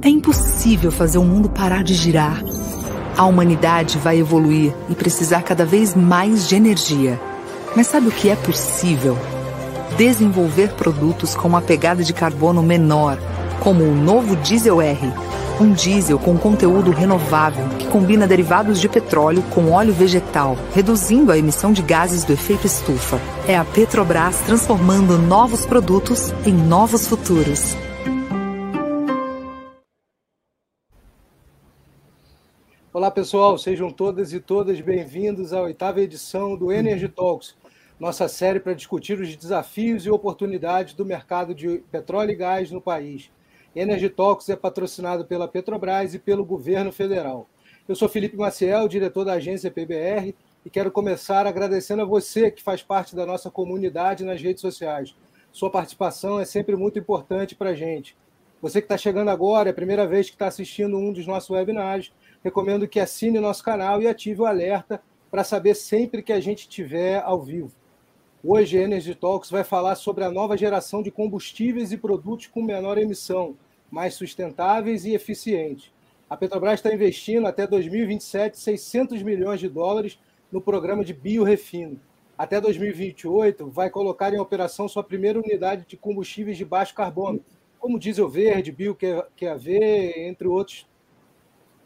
É impossível fazer o mundo parar de girar. A humanidade vai evoluir e precisar cada vez mais de energia. Mas sabe o que é possível? Desenvolver produtos com uma pegada de carbono menor, como o novo Diesel R. Um diesel com conteúdo renovável que combina derivados de petróleo com óleo vegetal, reduzindo a emissão de gases do efeito estufa. É a Petrobras transformando novos produtos em novos futuros. Olá pessoal, sejam todas e todas bem-vindos à oitava edição do Energy Talks, nossa série para discutir os desafios e oportunidades do mercado de petróleo e gás no país. Energy Talks é patrocinado pela Petrobras e pelo governo federal. Eu sou Felipe Maciel, diretor da agência PBR, e quero começar agradecendo a você que faz parte da nossa comunidade nas redes sociais. Sua participação é sempre muito importante para a gente. Você que está chegando agora, é a primeira vez que está assistindo um dos nossos webinars, recomendo que assine o nosso canal e ative o alerta para saber sempre que a gente tiver ao vivo. Hoje, a Energy Talks vai falar sobre a nova geração de combustíveis e produtos com menor emissão, mais sustentáveis e eficientes. A Petrobras está investindo até 2027 600 milhões de dólares no programa de biorefino. Até 2028, vai colocar em operação sua primeira unidade de combustíveis de baixo carbono, como diesel verde, bio-QAV, entre outros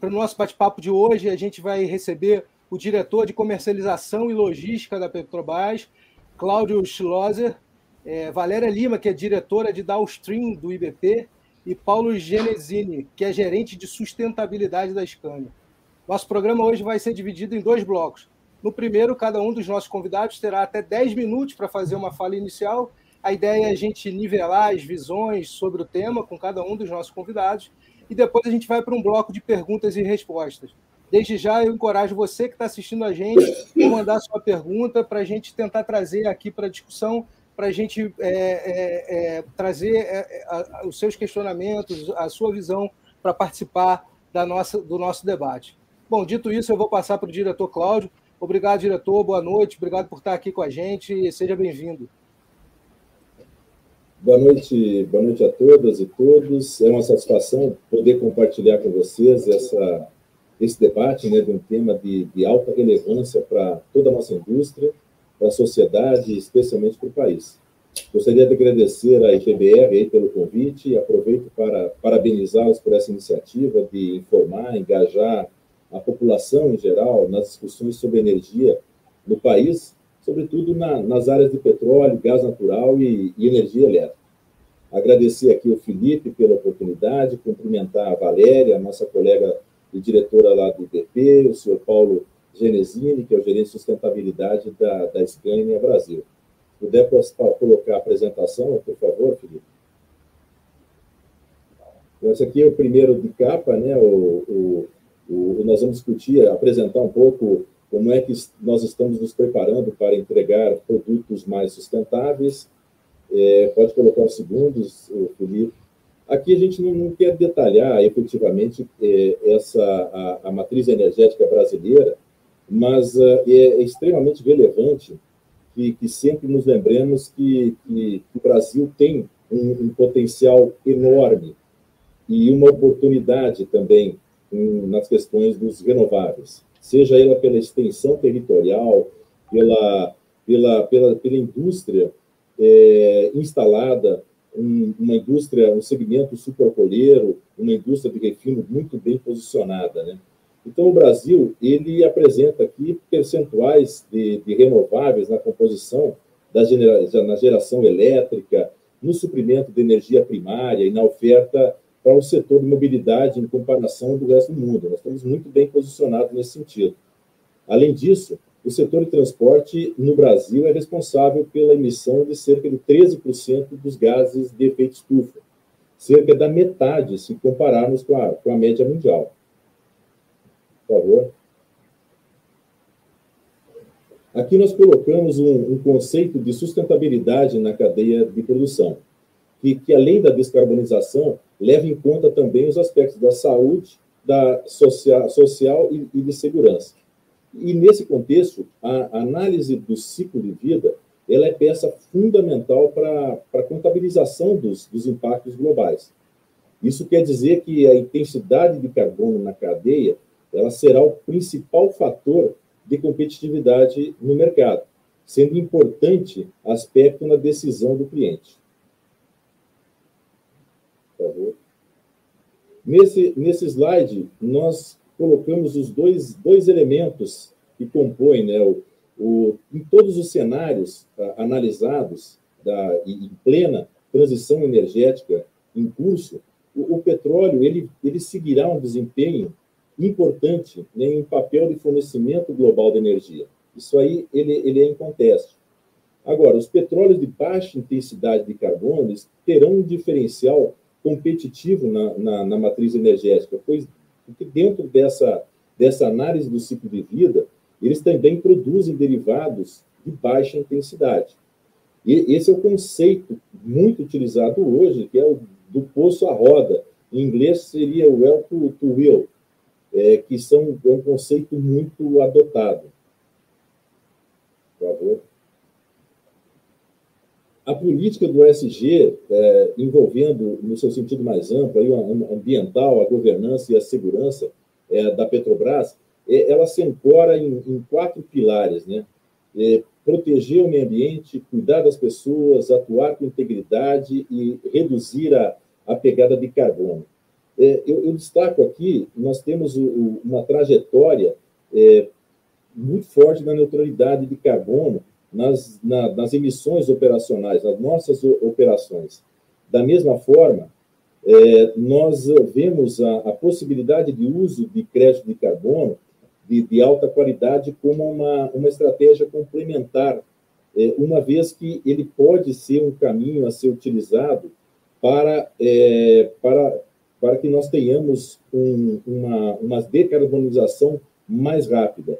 para o nosso bate-papo de hoje, a gente vai receber o diretor de comercialização e logística da Petrobras, Cláudio Schlosser, é, Valéria Lima, que é diretora de downstream do IBP, e Paulo Genesini, que é gerente de sustentabilidade da Scania. Nosso programa hoje vai ser dividido em dois blocos. No primeiro, cada um dos nossos convidados terá até 10 minutos para fazer uma fala inicial. A ideia é a gente nivelar as visões sobre o tema com cada um dos nossos convidados e depois a gente vai para um bloco de perguntas e respostas. Desde já, eu encorajo você que está assistindo a gente a mandar sua pergunta para a gente tentar trazer aqui para a discussão, para a gente é, é, é, trazer é, a, os seus questionamentos, a sua visão para participar da nossa, do nosso debate. Bom, dito isso, eu vou passar para o diretor Cláudio. Obrigado, diretor. Boa noite. Obrigado por estar aqui com a gente seja bem-vindo. Boa noite, boa noite a todas e todos. É uma satisfação poder compartilhar com vocês essa, esse debate né, de um tema de, de alta relevância para toda a nossa indústria, para a sociedade e especialmente para o país. Gostaria de agradecer à IPBR pelo convite e aproveito para parabenizá-los por essa iniciativa de informar, engajar a população em geral nas discussões sobre energia no país sobretudo na, nas áreas de petróleo, gás natural e, e, energia elétrica. Agradecer aqui ao Felipe pela oportunidade, cumprimentar a Valéria, nossa colega e diretora lá do IBP, o senhor Paulo Genesini, que é o gerente de sustentabilidade da, da Scania Brasil. Se puder colocar a apresentação, por favor, Felipe. Então, esse aqui é o primeiro de capa, né? O, o, o, nós vamos discutir, apresentar um pouco como é que nós estamos nos preparando para entregar produtos mais sustentáveis. É, pode colocar os segundos, Felipe. Aqui a gente não, não quer detalhar efetivamente é, essa a, a, matriz energética brasileira, mas uh, é, extremamente relevante que, que sempre nos lembremos que, que o Brasil tem um, um, potencial enorme e uma oportunidade também um, nas questões dos renováveis seja ela pela extensão territorial, pela, pela, pela, pela indústria é, instalada, um, uma indústria, um segmento sucroalcooleiro, uma indústria de refino muito bem posicionada, né? Então, o Brasil, ele apresenta aqui percentuais de, de renováveis na composição da genera, na geração elétrica, no suprimento de energia primária e na oferta para o setor de mobilidade em comparação do resto do mundo. Nós estamos muito bem posicionados nesse sentido. Além disso, o setor de transporte no Brasil é responsável pela emissão de cerca de 13% dos gases de efeito estufa, cerca da metade se compararmos com a, com a média mundial. Por favor. Aqui nós colocamos um, um conceito de sustentabilidade na cadeia de produção que, que além da descarbonização, leva em conta também os aspectos da saúde, da social, social e, e de segurança. E nesse contexto, a análise do ciclo de vida ela é peça fundamental para a contabilização dos, dos impactos globais. Isso quer dizer que a intensidade de carbono na cadeia ela será o principal fator de competitividade no mercado, sendo importante aspecto na decisão do cliente. Por favor. Nesse, nesse slide, nós colocamos os dois, dois elementos que compõem né, o, o, em todos os cenários ah, analisados da, em plena transição energética em curso, o, o, petróleo ele, ele seguirá um desempenho importante né, em papel de fornecimento global de energia. Isso aí ele, ele é inconteste. Agora, os petróleos de baixa intensidade de carbono terão um diferencial competitivo na, na, na, matriz energética, pois porque dentro dessa, dessa análise do ciclo de vida, eles também produzem derivados de baixa intensidade. E esse é o conceito muito utilizado hoje, que é o do poço à roda. Em inglês seria o well to, to will, é, que são, é um conceito muito adotado. Por favor. A política do ESG, é, envolvendo, no seu sentido mais amplo, aí, a ambiental, a governança e a segurança é, da Petrobras, é, ela se ancora em, em quatro pilares, né? É, proteger o meio ambiente, cuidar das pessoas, atuar com integridade e reduzir a, a pegada de carbono. É, eu, eu, destaco aqui, nós temos o, o, uma trajetória é, muito forte na neutralidade de carbono nas, na, nas emissões operacionais, nas nossas operações. Da mesma forma, é, nós vemos a, a, possibilidade de uso de crédito de carbono de, de alta qualidade como uma, uma estratégia complementar, é, uma vez que ele pode ser um caminho a ser utilizado para, é, para para que nós tenhamos um, uma, uma decarbonização mais rápida.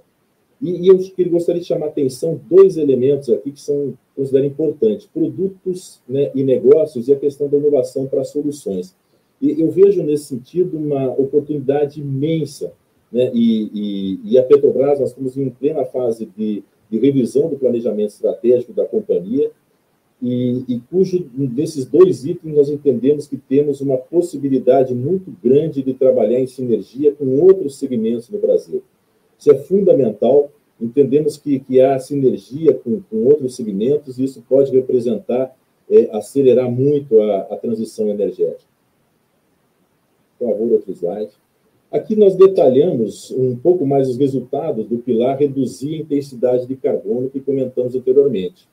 E, e eu gostaria de chamar a atenção dois elementos aqui que são considero importantes: produtos né, e negócios e a questão da inovação para soluções. E eu vejo nesse sentido uma oportunidade imensa. Né, e, e, e a Petrobras, nós estamos em plena fase de, de revisão do planejamento estratégico da companhia e, e cujo desses dois itens nós entendemos que temos uma possibilidade muito grande de trabalhar em sinergia com outros segmentos no Brasil. Isso é fundamental. Entendemos que, que há sinergia com, com outros segmentos e isso pode representar, é, acelerar muito a, a transição energética. Por favor, outro slide. Aqui nós detalhamos um pouco mais os resultados do pilar reduzir a intensidade de carbono que comentamos anteriormente.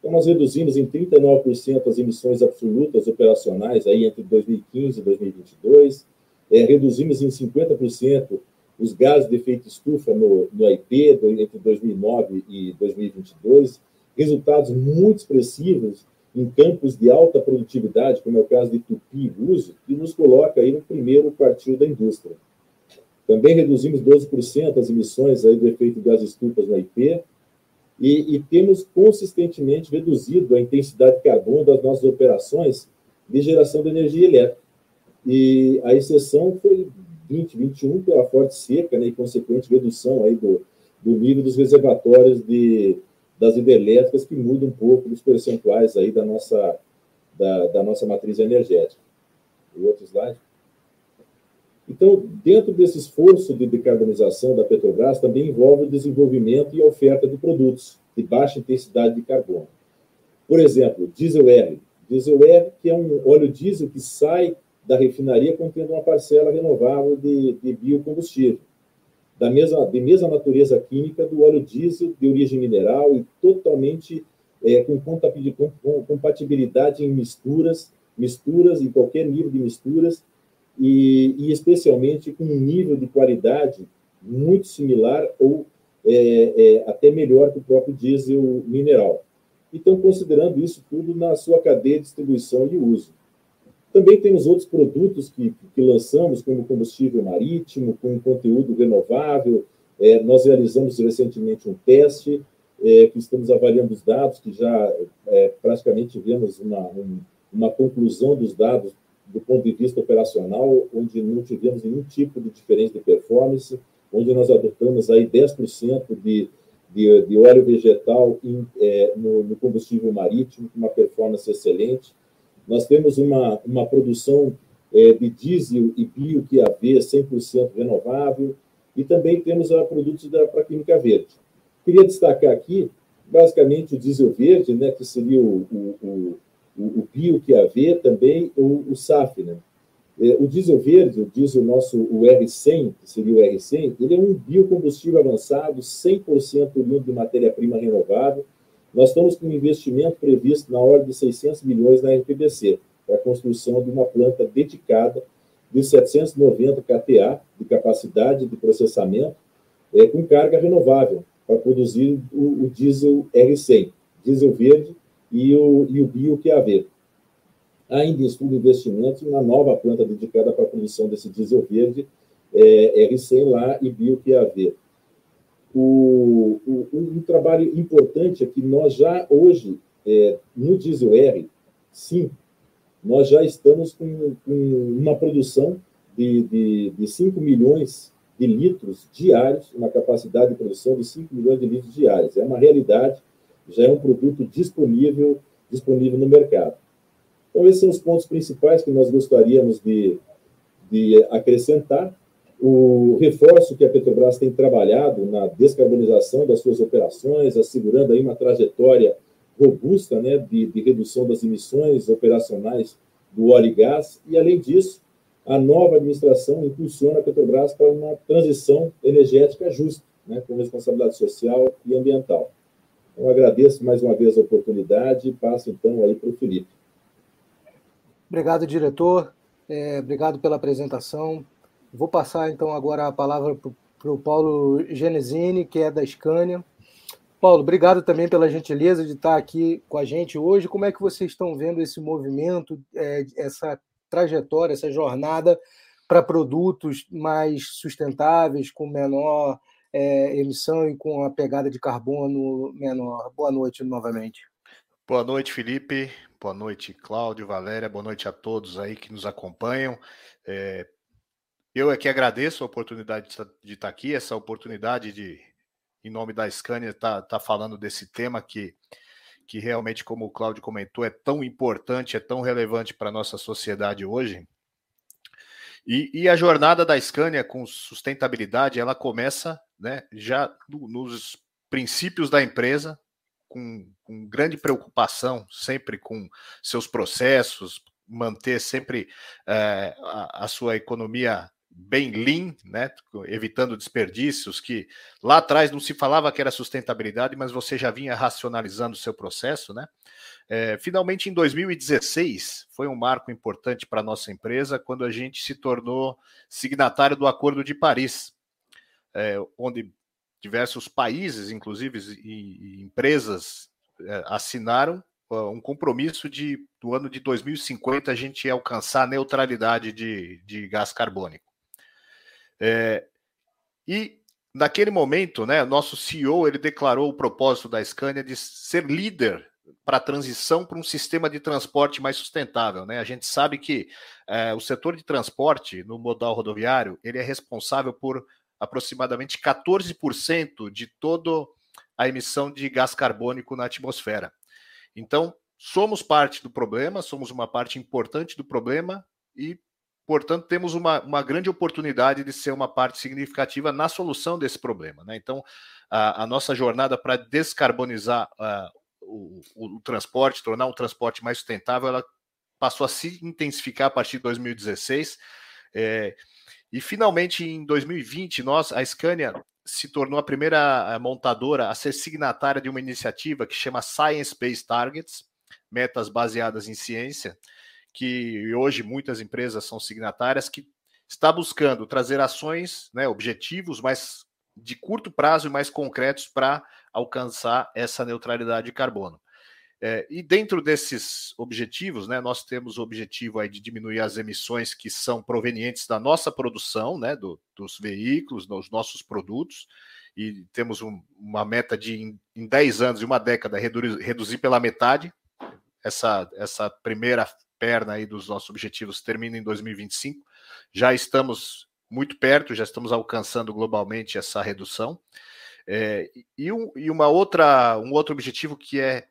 Então, nós reduzimos em 39% as emissões absolutas operacionais aí entre 2015 e 2022, é, reduzimos em 50% os gases de efeito estufa no, no IP entre 2009 e 2022, resultados muito expressivos em campos de alta produtividade, como é o caso de Tupi e Búzios, que nos coloca aí no primeiro quartil da indústria. Também reduzimos 12% as emissões aí do efeito gás estufas no IP, e, e, temos consistentemente reduzido a intensidade de carbono das nossas operações de geração de energia elétrica. E a exceção foi 2021 pela forte seca né, e consequente redução aí do, do nível dos reservatórios de, das hidrelétricas, que muda um pouco dos percentuais aí da nossa, da, da nossa matriz energética. O outro slide. Então, dentro desse esforço de decarbonização da Petrobras, também envolve o desenvolvimento e oferta de produtos de baixa intensidade de carbono. Por exemplo, diesel R. Diesel R, que é um óleo diesel que sai da refinaria contendo uma parcela renovável de, de biocombustível, da mesma, de mesma natureza química do óleo diesel de origem mineral e totalmente é, com compatibilidade em misturas, misturas em qualquer nível de misturas, e, e especialmente com um nível de qualidade muito similar ou é, é, até melhor que o próprio diesel mineral. Então, considerando isso tudo na sua cadeia de distribuição e uso. Também temos outros produtos que, que lançamos, como combustível marítimo, com conteúdo renovável. É, nós realizamos recentemente um teste, é, que estamos avaliando os dados, que já é, praticamente tivemos uma, um, uma conclusão dos dados do ponto de vista operacional, onde não tivemos nenhum tipo de diferença de performance, onde nós adotamos aí 10% de, de, de, óleo vegetal em, é, no, no, combustível marítimo, com uma performance excelente. Nós temos uma, uma produção é, de diesel e bio que QAV 100% renovável, e também temos a produtos para a química verde. Queria destacar aqui, basicamente, o diesel verde, né, que seria o, o, o, o bio QAV, também o, o SAF. Né? É, o diesel verde, o diesel nosso, o R100, que seria o R100, ele é um biocombustível avançado, 100% oriundo de matéria-prima renovável. Nós estamos com um investimento previsto na ordem de 600 milhões na RPBC, para a construção de uma planta dedicada de 790 kTA de capacidade de processamento, é, com carga renovável, para produzir o, o diesel R100, diesel verde e o, e o bio QAV ainda estuda investimentos na nova planta dedicada para a produção desse diesel verde, é, R100 lá e BioQAV. O, o, um trabalho importante é que nós já hoje, é, no diesel R, sim, nós já estamos com, com uma produção de, de, de 5 milhões de litros diários, uma capacidade de produção de 5 milhões de litros diários. É uma realidade, já é um produto disponível, disponível no mercado. Então, esses são os pontos principais que nós gostaríamos de, de acrescentar. O reforço que a Petrobras tem trabalhado na descarbonização das suas operações, assegurando aí uma trajetória robusta né, de, de redução das emissões operacionais do óleo e gás. E, além disso, a nova administração impulsiona a Petrobras para uma transição energética justa, né, com responsabilidade social e ambiental. Então, agradeço mais uma vez a oportunidade e passo então aí para o Felipe. Obrigado, diretor. É, obrigado pela apresentação. Vou passar então agora a palavra para o Paulo Genesini, que é da Scania. Paulo, obrigado também pela gentileza de estar aqui com a gente hoje. Como é que vocês estão vendo esse movimento, é, essa trajetória, essa jornada para produtos mais sustentáveis, com menor é, emissão e com a pegada de carbono menor? Boa noite novamente. Boa noite, Felipe. Boa noite, Cláudio, Valéria. Boa noite a todos aí que nos acompanham. É, eu aqui agradeço a oportunidade de estar aqui, essa oportunidade de, em nome da Scania, estar tá, tá falando desse tema que, que realmente, como o Cláudio comentou, é tão importante, é tão relevante para a nossa sociedade hoje. E, e, a jornada da Scania com sustentabilidade, ela começa né, já nos princípios da empresa, com, com grande preocupação sempre com seus processos, manter sempre é, a, a, sua economia bem lean, né, evitando desperdícios, que lá atrás não se falava que era sustentabilidade, mas você já vinha racionalizando o seu processo, né? É, finalmente, em 2016, foi um marco importante para a nossa empresa, quando a gente se tornou signatário do Acordo de Paris, é, onde diversos países, inclusive e, e empresas, é, assinaram um compromisso de do ano de 2050 a gente alcançar a neutralidade de, de gás carbônico. É, e naquele momento, né, nosso CEO ele declarou o propósito da Scania de ser líder para a transição para um sistema de transporte mais sustentável. Né? A gente sabe que é, o setor de transporte no modal rodoviário ele é responsável por aproximadamente 14% de toda a emissão de gás carbônico na atmosfera. Então, somos parte do problema, somos uma parte importante do problema e, portanto, temos uma, uma grande oportunidade de ser uma parte significativa na solução desse problema. Né? Então, a, a nossa jornada para descarbonizar uh, o, o, o, transporte, tornar um transporte mais sustentável, ela passou a se intensificar a partir de 2016. É, e finalmente, em 2020, nós, a Scania, se tornou a primeira eh, montadora a ser signatária de uma iniciativa que chama Science Based Targets, metas baseadas em ciência, que hoje muitas empresas são signatárias, que está buscando trazer ações, né, objetivos mais de curto prazo e mais concretos para alcançar essa neutralidade de carbono. É, e dentro desses objetivos, né, nós temos o objetivo aí de diminuir as emissões que são provenientes da nossa produção, né, do, dos veículos, dos nossos produtos, e temos um, uma meta de, em, em 10 anos e uma década, reduzir, reduzir pela metade. Essa, essa primeira perna aí dos nossos objetivos termina em 2025. Já estamos muito perto, já estamos alcançando globalmente essa redução. É, e, um, e uma outra, um outro objetivo que é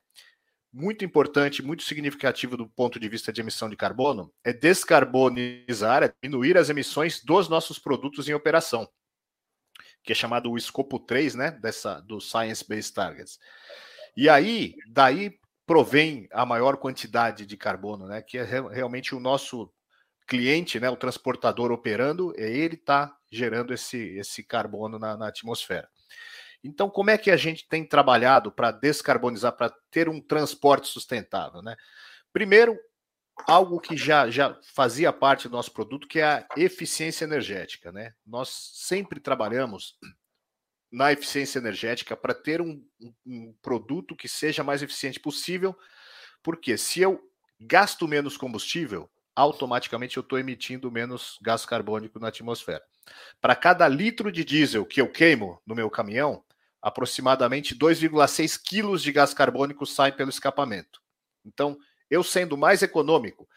muito importante, muito significativo do ponto de vista de emissão de carbono é descarbonizar, é diminuir as emissões dos nossos produtos em operação, que é chamado o escopo 3, né, dessa do Science Based Targets. E aí, daí provém a maior quantidade de carbono, né, que é realmente o nosso cliente, né, o transportador operando, é ele está gerando esse, esse carbono na, na atmosfera. Então, como é que a gente tem trabalhado para descarbonizar, para ter um transporte sustentável? Né? Primeiro, algo que já, já fazia parte do nosso produto, que é a eficiência energética. Né? Nós sempre trabalhamos na eficiência energética para ter um, um, produto que seja mais eficiente possível, porque se eu gasto menos combustível, automaticamente eu estou emitindo menos gás carbônico na atmosfera. Para cada litro de diesel que eu queimo no meu caminhão, aproximadamente 2,6 quilos de gás carbônico saem pelo escapamento. Então, eu sendo mais econômico,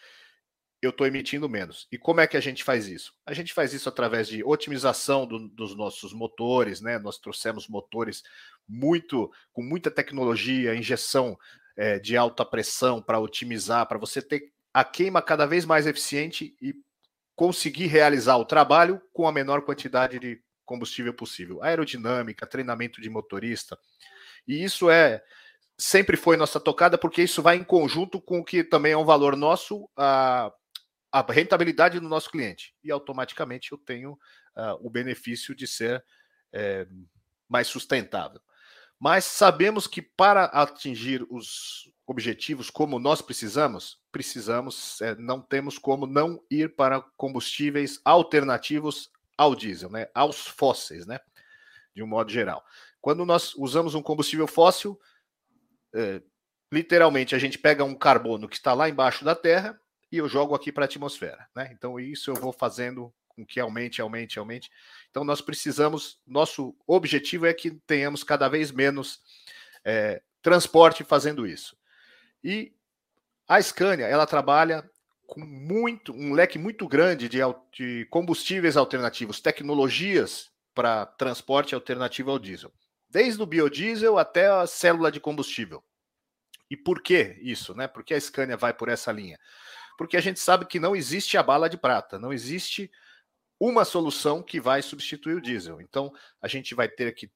eu estou emitindo menos. E como é que a gente faz isso? A gente faz isso através de otimização do, dos nossos motores, né? Nós trouxemos motores muito com muita tecnologia, injeção é, de alta pressão para otimizar, para você ter a queima cada vez mais eficiente e conseguir realizar o trabalho com a menor quantidade de combustível possível. Aerodinâmica, treinamento de motorista. E isso é sempre foi nossa tocada, porque isso vai em conjunto com o que também é um valor nosso, a, a rentabilidade do nosso cliente. E automaticamente eu tenho uh, o benefício de ser é, mais sustentável. Mas sabemos que para atingir os objetivos como nós precisamos, precisamos, é, não temos como não ir para combustíveis alternativos ao diesel, né? aos fósseis, né? de um modo geral. Quando nós usamos um combustível fóssil, é, literalmente a gente pega um carbono que está lá embaixo da Terra e eu jogo aqui para a atmosfera. Né? Então, isso eu vou fazendo com que aumente, aumente, aumente. Então, nós precisamos, nosso objetivo é que tenhamos cada vez menos é, transporte fazendo isso. E a Scania, ela trabalha com muito um leque muito grande de, de combustíveis alternativos, tecnologias para transporte alternativo ao diesel, desde o biodiesel até a célula de combustível. E por que isso, né? Por que a Scania vai por essa linha? Porque a gente sabe que não existe a bala de prata, não existe uma solução que vai substituir o diesel. Então, a gente vai ter que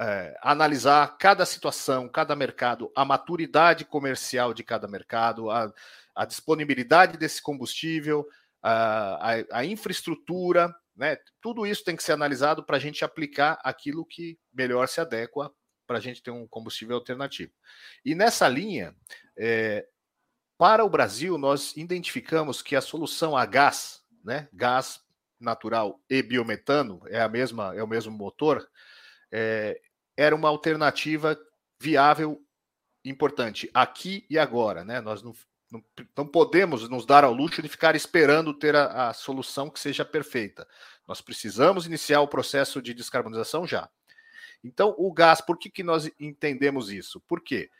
é, analisar cada situação, cada mercado, a maturidade comercial de cada mercado, a, a disponibilidade desse combustível, a, a, a infraestrutura, né? Tudo isso tem que ser analisado para a gente aplicar aquilo que melhor se adequa para a gente ter um combustível alternativo. E nessa linha, é, para o Brasil, nós identificamos que a solução a gás, né, gás natural e biometano, é a mesma, é o mesmo motor, é, era uma alternativa viável importante aqui e agora, né? Nós não, não, não, podemos nos dar ao luxo de ficar esperando ter a, a, solução que seja perfeita. Nós precisamos iniciar o processo de descarbonização já. Então, o gás, por que, que nós entendemos isso? Por quê?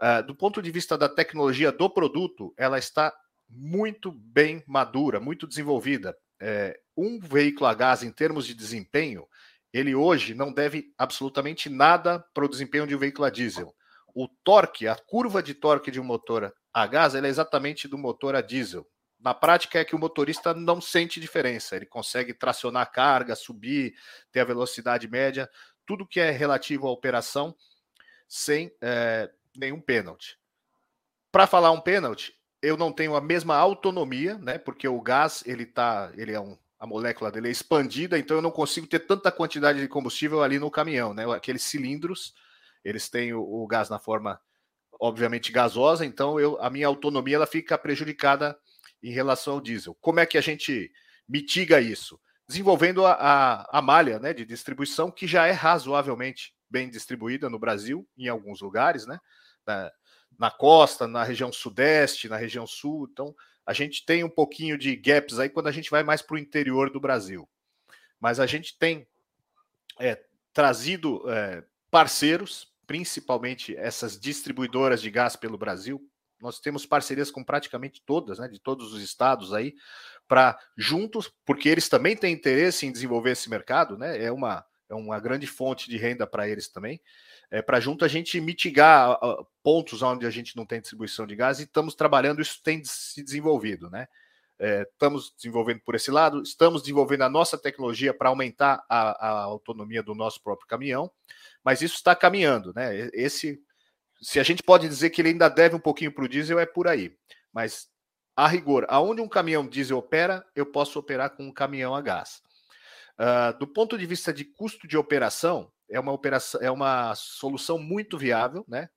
Uh, do ponto de vista da tecnologia do produto, ela está muito bem madura, muito desenvolvida. É, um veículo a gás, em termos de desempenho, ele hoje não deve absolutamente nada para o desempenho de um veículo a diesel. O torque, a curva de torque de um motor a gás é exatamente do motor a diesel. Na prática é que o motorista não sente diferença, ele consegue tracionar a carga, subir, ter a velocidade média, tudo que é relativo à operação sem é, nenhum pênalti. Para falar um pênalti, eu não tenho a mesma autonomia, né? Porque o gás ele tá, ele é um a molécula dele é expandida, então eu não consigo ter tanta quantidade de combustível ali no caminhão, né? Aqueles cilindros, eles têm o, o gás na forma obviamente gasosa, então eu, a minha autonomia ela fica prejudicada em relação ao diesel. Como é que a gente mitiga isso? Desenvolvendo a, a, a malha né, de distribuição, que já é razoavelmente bem distribuída no Brasil, em alguns lugares, né? Na, na costa, na região sudeste, na região sul. Então, a gente tem um pouquinho de gaps aí quando a gente vai mais para o interior do Brasil. Mas a gente tem é, trazido é, parceiros principalmente essas distribuidoras de gás pelo Brasil. Nós temos parcerias com praticamente todas, né, de todos os estados aí, para juntos, porque eles também têm interesse em desenvolver esse mercado, né? É uma, é uma grande fonte de renda para eles também. É, para junto a gente mitigar pontos onde a gente não tem distribuição de gás e estamos trabalhando, isso tem se desenvolvido, né? É, estamos desenvolvendo por esse lado, estamos desenvolvendo a nossa tecnologia para aumentar a, a, autonomia do nosso próprio caminhão, mas isso está caminhando, né? Esse, se a gente pode dizer que ele ainda deve um pouquinho para o diesel, é por aí. Mas a rigor, aonde um caminhão diesel opera, eu posso operar com um caminhão a gás. Uh, do ponto de vista de custo de operação, é uma operação, é uma solução muito viável, né?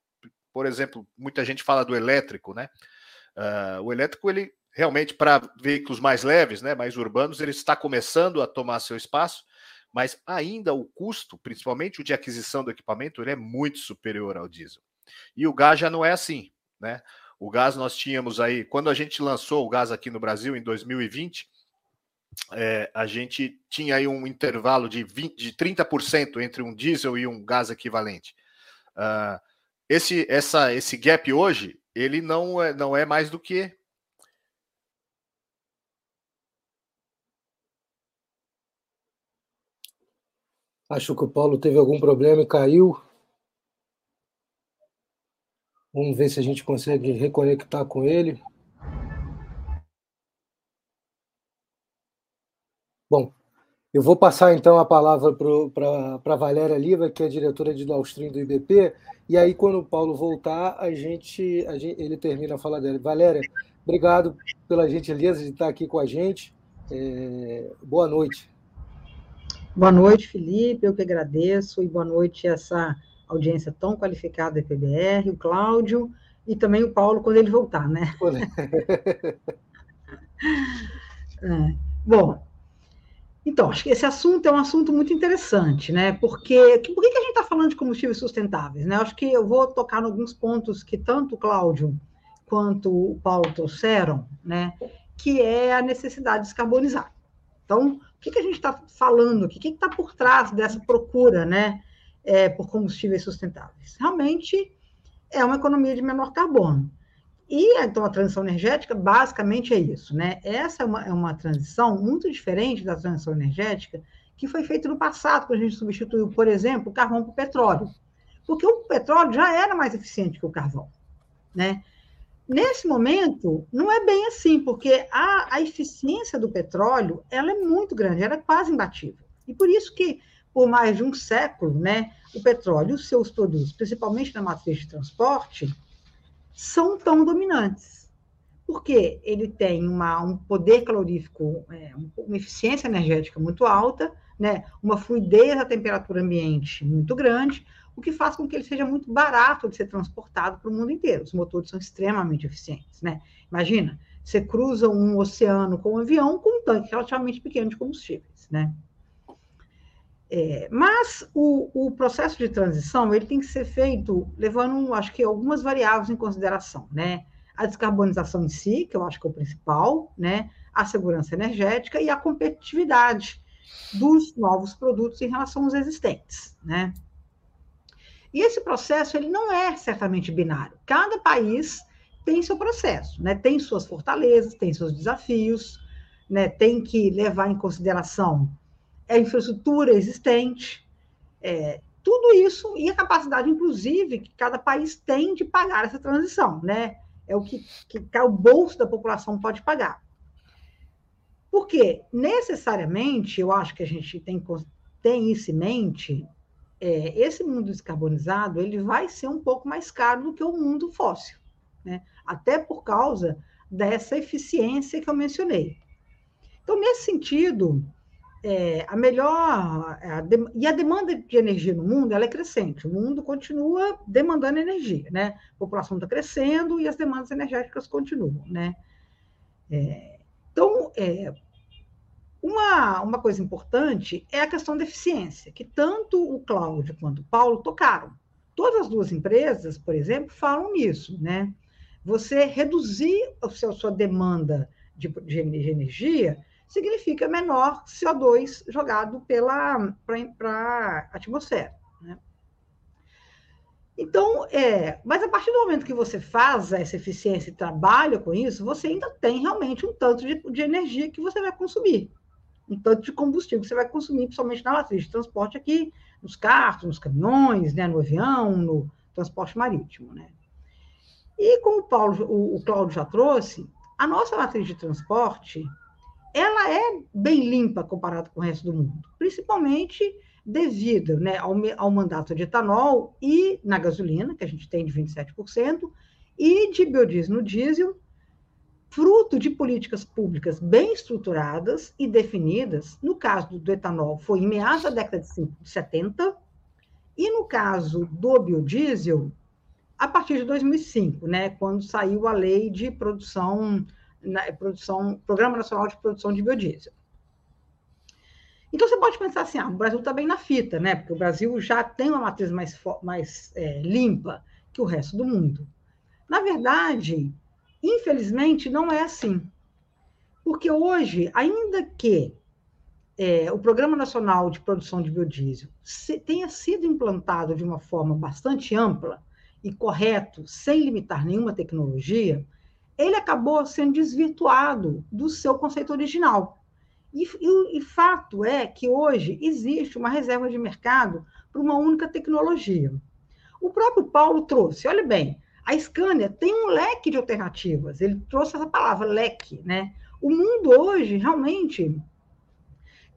Por exemplo, muita gente fala do elétrico, né? Uh, o elétrico ele realmente para veículos mais leves, né, mais urbanos, ele está começando a tomar seu espaço, mas ainda o custo, principalmente o de aquisição do equipamento, ele é muito superior ao diesel. E o gás já não é assim, né? O gás nós tínhamos aí, quando a gente lançou o gás aqui no Brasil em 2020, é, a gente tinha aí um intervalo de, 20, de 30% entre um diesel e um gás equivalente. Uh, esse, essa, esse gap hoje, ele não é, não é mais do que Acho que o Paulo teve algum problema e caiu. Vamos ver se a gente consegue reconectar com ele. Bom, eu vou passar então a palavra para a Valéria Liva, que é diretora de downstream do IBP, e aí quando o Paulo voltar, a gente, a gente ele termina a fala dele. Valéria, obrigado pela gentileza de estar aqui com a gente. É, boa noite. Boa noite, Felipe, eu que agradeço, e boa noite essa audiência tão qualificada da PBR, o Cláudio e também o Paulo quando ele voltar, né? é. Bom, então, acho que esse assunto é um assunto muito interessante, né? Porque por que a gente está falando de combustíveis sustentáveis? Né? Acho que eu vou tocar em alguns pontos que tanto o Cláudio quanto o Paulo trouxeram, né? Que é a necessidade de descarbonizar. Então, o que, que a gente está falando aqui? O que está por trás dessa procura né, é, por combustíveis sustentáveis? Realmente é uma economia de menor carbono. E então a transição energética basicamente é isso, né? Essa é uma, é uma transição muito diferente da transição energética que foi feita no passado, quando a gente substituiu, por exemplo, o carvão por petróleo. Porque o petróleo já era mais eficiente que o carvão, né? Nesse momento, não é bem assim, porque a, a eficiência do petróleo ela é muito grande, ela é quase imbatível. E por isso que, por mais de um século, né, o petróleo e os seus produtos, principalmente na matriz de transporte, são tão dominantes. Porque ele tem uma, um poder calorífico, é, uma eficiência energética muito alta, né, uma fluidez da temperatura ambiente muito grande, o que faz com que ele seja muito barato de ser transportado para o mundo inteiro. Os motores são extremamente eficientes, né? Imagina, você cruza um oceano com um avião com um tanque relativamente pequeno de combustíveis, né? É, mas o, o, processo de transição ele tem que ser feito levando, acho que, algumas variáveis em consideração, né? A descarbonização em si, que eu acho que é o principal, né? A segurança energética e a competitividade dos novos produtos em relação aos existentes, né? E esse processo ele não é certamente binário. Cada país tem seu processo, né? Tem suas fortalezas, tem seus desafios, né? Tem que levar em consideração a infraestrutura existente, é, tudo isso e a capacidade, inclusive, que cada país tem de pagar essa transição, né? É o que, que o bolso da população pode pagar. Porque, necessariamente, eu acho que a gente tem, tem isso em mente, é, esse mundo descarbonizado ele vai ser um pouco mais caro do que o mundo fóssil, né? até por causa dessa eficiência que eu mencionei. Então, nesse sentido, é, a melhor. A de, e a demanda de energia no mundo ela é crescente. O mundo continua demandando energia, né? A população está crescendo e as demandas energéticas continuam, né? É, então, é, uma, uma coisa importante é a questão da eficiência, que tanto o Cláudio quanto o Paulo tocaram. Todas as duas empresas, por exemplo, falam nisso, né? Você reduzir a sua, demanda de, de, energia significa menor CO2 jogado para a atmosfera. Né? Então, é, mas a partir do momento que você faz essa eficiência e trabalha com isso, você ainda tem realmente um tanto de, de energia que você vai consumir. um tanto de combustível que você vai consumir, principalmente na matriz de transporte aqui, nos carros, nos caminhões, né, no avião, no transporte marítimo. Né? E como o, Paulo, o, o Cláudio já trouxe, a nossa matriz de transporte ela é bem limpa comparada com o resto do mundo, principalmente devido né, ao, ao mandato de etanol e na gasolina, que a gente tem de 27%, e de biodiesel no diesel, fruto de políticas públicas bem estruturadas e definidas. No caso do etanol, foi em meados da década de 70, e no caso do biodiesel, a partir de 2005, né, quando saiu a lei de produção, na, produção Programa Nacional de Produção de Biodiesel. Então você pode pensar assim, ah, o Brasil está bem na fita, né? Porque o Brasil já tem uma matriz mais, mais é, limpa que o resto do mundo. Na verdade, infelizmente, não é assim. Porque hoje, ainda que é, o Programa Nacional de Produção de Biodiesel se, tenha sido implantado de uma forma bastante ampla e correto, sem limitar nenhuma tecnologia, ele acabou sendo desvirtuado do seu conceito original. E, e, e fato é que hoje existe uma reserva de mercado para uma única tecnologia. O próprio Paulo trouxe, olha bem, a Scania tem um leque de alternativas, ele trouxe essa palavra leque, né? O mundo hoje realmente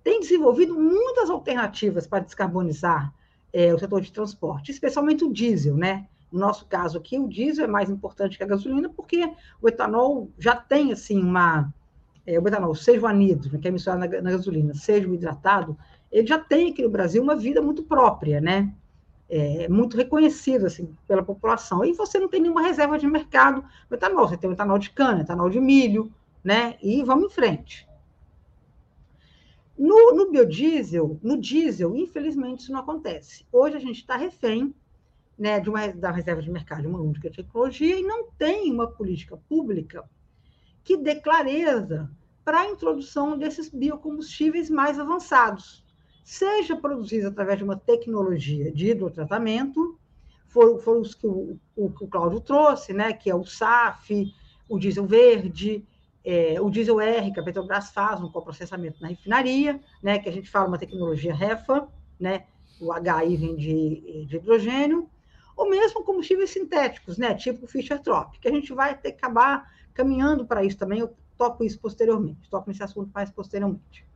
tem desenvolvido muitas alternativas para descarbonizar é, o setor de transporte, especialmente o diesel, né? No nosso caso aqui, o diesel é mais importante que a gasolina, porque o etanol já tem, assim, uma, é, o etanol, seja o anidro, que é misturado na, na, gasolina, seja o hidratado, ele já tem aqui no Brasil uma vida muito própria, né? É, muito reconhecido assim, pela população. E você não tem nenhuma reserva de mercado no etanol. Você tem o etanol de cana, etanol de milho, né? E vamos em frente. No, no biodiesel, no diesel, infelizmente, isso não acontece. Hoje a gente está refém né, de uma, da reserva de mercado de uma única tecnologia e não tem uma política pública que dê clareza para a introdução desses biocombustíveis mais avançados, seja produzidos através de uma tecnologia de hidrotratamento, foram, foram os que o, o, o Cláudio trouxe, né, que é o SAF, o diesel verde, é, o diesel R, que a Petrobras faz no coprocessamento na refinaria, né, que a gente fala uma tecnologia REFA, né, o HI vem de, de hidrogênio, ou mesmo combustíveis sintéticos, né, tipo Fischer-Tropsch, que a gente vai ter que acabar caminhando para isso também, eu toco isso posteriormente, toco nesse assunto mais posteriormente.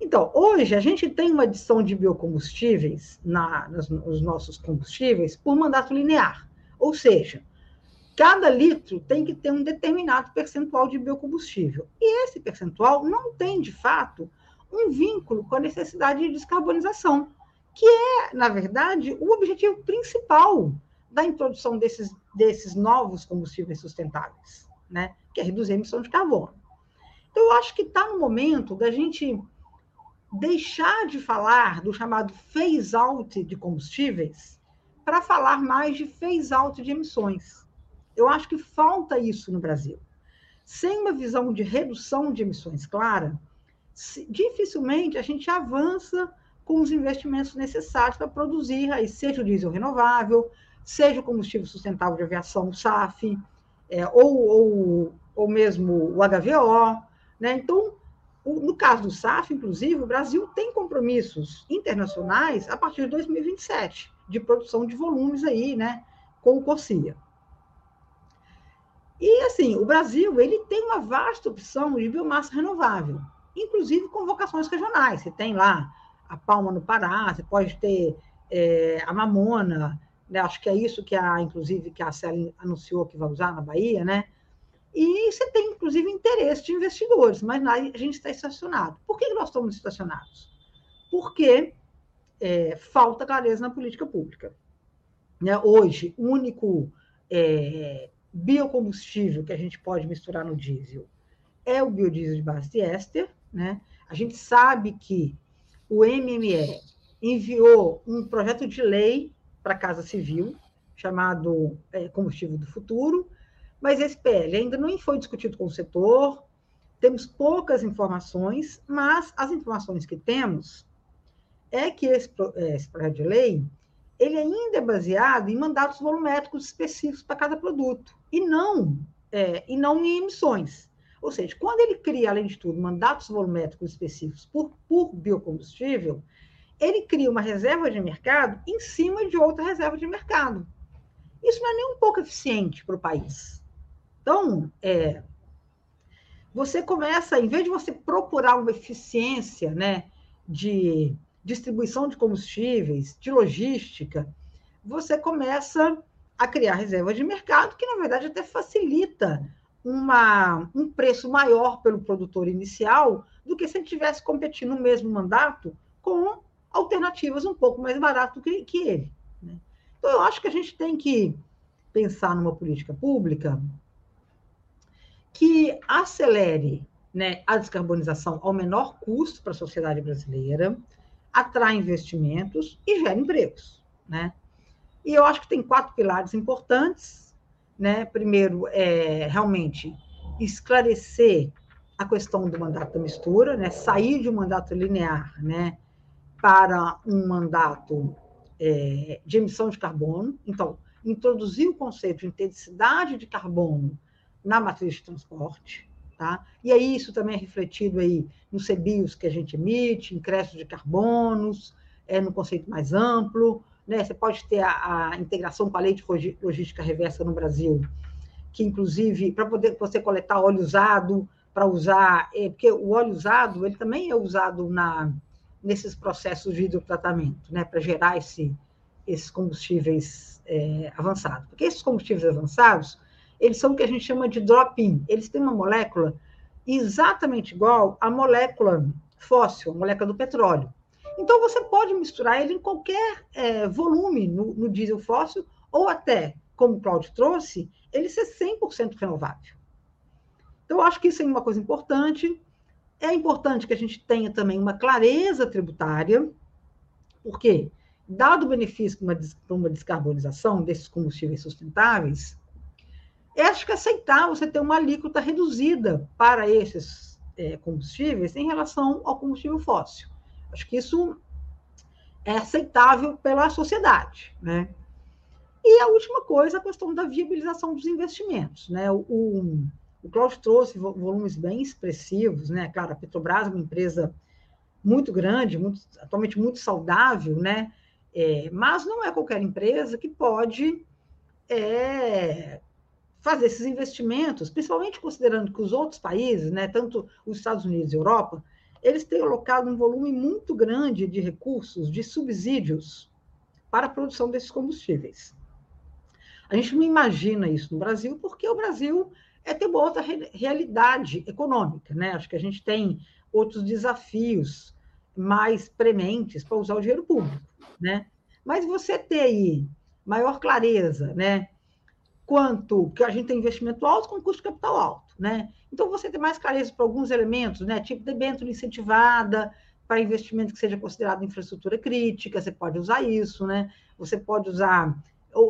Então, hoje a gente tem uma adição de biocombustíveis na, nos, nos nossos combustíveis por mandato linear, ou seja, cada litro tem que ter um determinado percentual de biocombustível. E esse percentual não tem, de fato, um vínculo com a necessidade de descarbonização, que é, na verdade, o objetivo principal da introdução desses, desses novos combustíveis sustentáveis né? que é reduzir a emissão de carbono. Então, eu acho que está no momento da gente deixar de falar do chamado phase-out de combustíveis para falar mais de phase-out de emissões. Eu acho que falta isso no Brasil. Sem uma visão de redução de emissões clara, dificilmente a gente avança com os investimentos necessários para produzir, aí, seja o diesel renovável, seja o combustível sustentável de aviação, o SAF, é, ou, ou, ou mesmo o HVO. Né? Então, o, no caso do SAF, inclusive, o Brasil tem compromissos internacionais a partir de 2027, de produção de volumes aí, né, com o CORSIA. E, assim, o Brasil ele tem uma vasta opção de biomassa renovável, inclusive com vocações regionais. Você tem lá a palma no Pará, você pode ter é, a mamona, né? acho que é isso que a, inclusive, que a CEL anunciou que vai usar na Bahia, né? E você tem, inclusive, interesse de investidores, mas a gente está estacionado. Por que nós estamos estacionados? Porque é, falta clareza na política pública. Né? Hoje, o único é, biocombustível que a gente pode misturar no diesel é o biodiesel de base de éster. Né? A gente sabe que o MME enviou um projeto de lei para a Casa Civil, chamado é, Combustível do Futuro, mas esse PL ainda não foi discutido com o setor, temos poucas informações, mas as informações que temos é que esse, é, esse projeto de lei ele ainda é baseado em mandatos volumétricos específicos para cada produto, e não, é, e não em emissões. Ou seja, quando ele cria, além de tudo, mandatos volumétricos específicos por, por biocombustível, ele cria uma reserva de mercado em cima de outra reserva de mercado. Isso não é nem um pouco eficiente para o país. Então, é, você começa, em vez de você procurar uma eficiência né, de distribuição de combustíveis, de logística, você começa a criar reservas de mercado, que na verdade até facilita uma, um preço maior pelo produtor inicial do que se ele tivesse competindo no mesmo mandato com alternativas um pouco mais baratas que, que ele. Né? Então, eu acho que a gente tem que pensar numa política pública que acelere né, a descarbonização ao menor custo para a sociedade brasileira, atrai investimentos e gera empregos. Né? E eu acho que tem quatro pilares importantes. Né? Primeiro, é realmente esclarecer a questão do mandato da mistura, né? sair de um mandato linear né? para um mandato é, de emissão de carbono. Então, introduzir o conceito de intensidade de carbono na matriz de transporte. Tá? E aí isso também é refletido aí nos CBIOS que a gente emite, em crédito de carbonos, é, no conceito mais amplo, né? Você pode ter a, a integração com a lei de logística reversa no Brasil, que inclusive para poder você coletar óleo usado para usar, é, porque o óleo usado ele também é usado na nesses processos de hidrotratamento, né, para gerar esse, esses combustíveis é, avançados. Porque esses combustíveis avançados, eles são o que a gente chama de drop-in. Eles têm uma molécula exatamente igual à molécula fóssil, a molécula do petróleo. Então, você pode misturar ele em qualquer é, volume no, no, diesel fóssil, ou até, como o Claudio trouxe, ele ser 100% renovável. Então, eu acho que isso é uma coisa importante. É importante que a gente tenha também uma clareza tributária, porque, dado o benefício para uma, uma descarbonização desses combustíveis sustentáveis, é, acho que é aceitar você ter uma alíquota reduzida para esses é, combustíveis em relação ao combustível fóssil. Acho que isso é aceitável pela sociedade, né? E a última coisa, a questão da viabilização dos investimentos, né? O, o, o Cláudio trouxe volumes bem expressivos, né? Claro, a Petrobras é uma empresa muito grande, muito, atualmente muito saudável, né? É, mas não é qualquer empresa que pode é, fazer esses investimentos, principalmente considerando que os outros países, né, tanto os Estados Unidos e Europa, eles têm alocado um volume muito grande de recursos, de subsídios para a produção desses combustíveis. A gente não imagina isso no Brasil, porque o Brasil é ter uma outra realidade econômica, né? Acho que a gente tem outros desafios mais prementes para usar o dinheiro público, né? Mas você ter aí maior clareza, né? Quanto que a gente tem investimento alto com custo de capital alto, né? Então, você tem mais clareza para alguns elementos, né? Tipo debênture incentivada, para investimento que seja considerado infraestrutura crítica, você pode usar isso, né? Você pode usar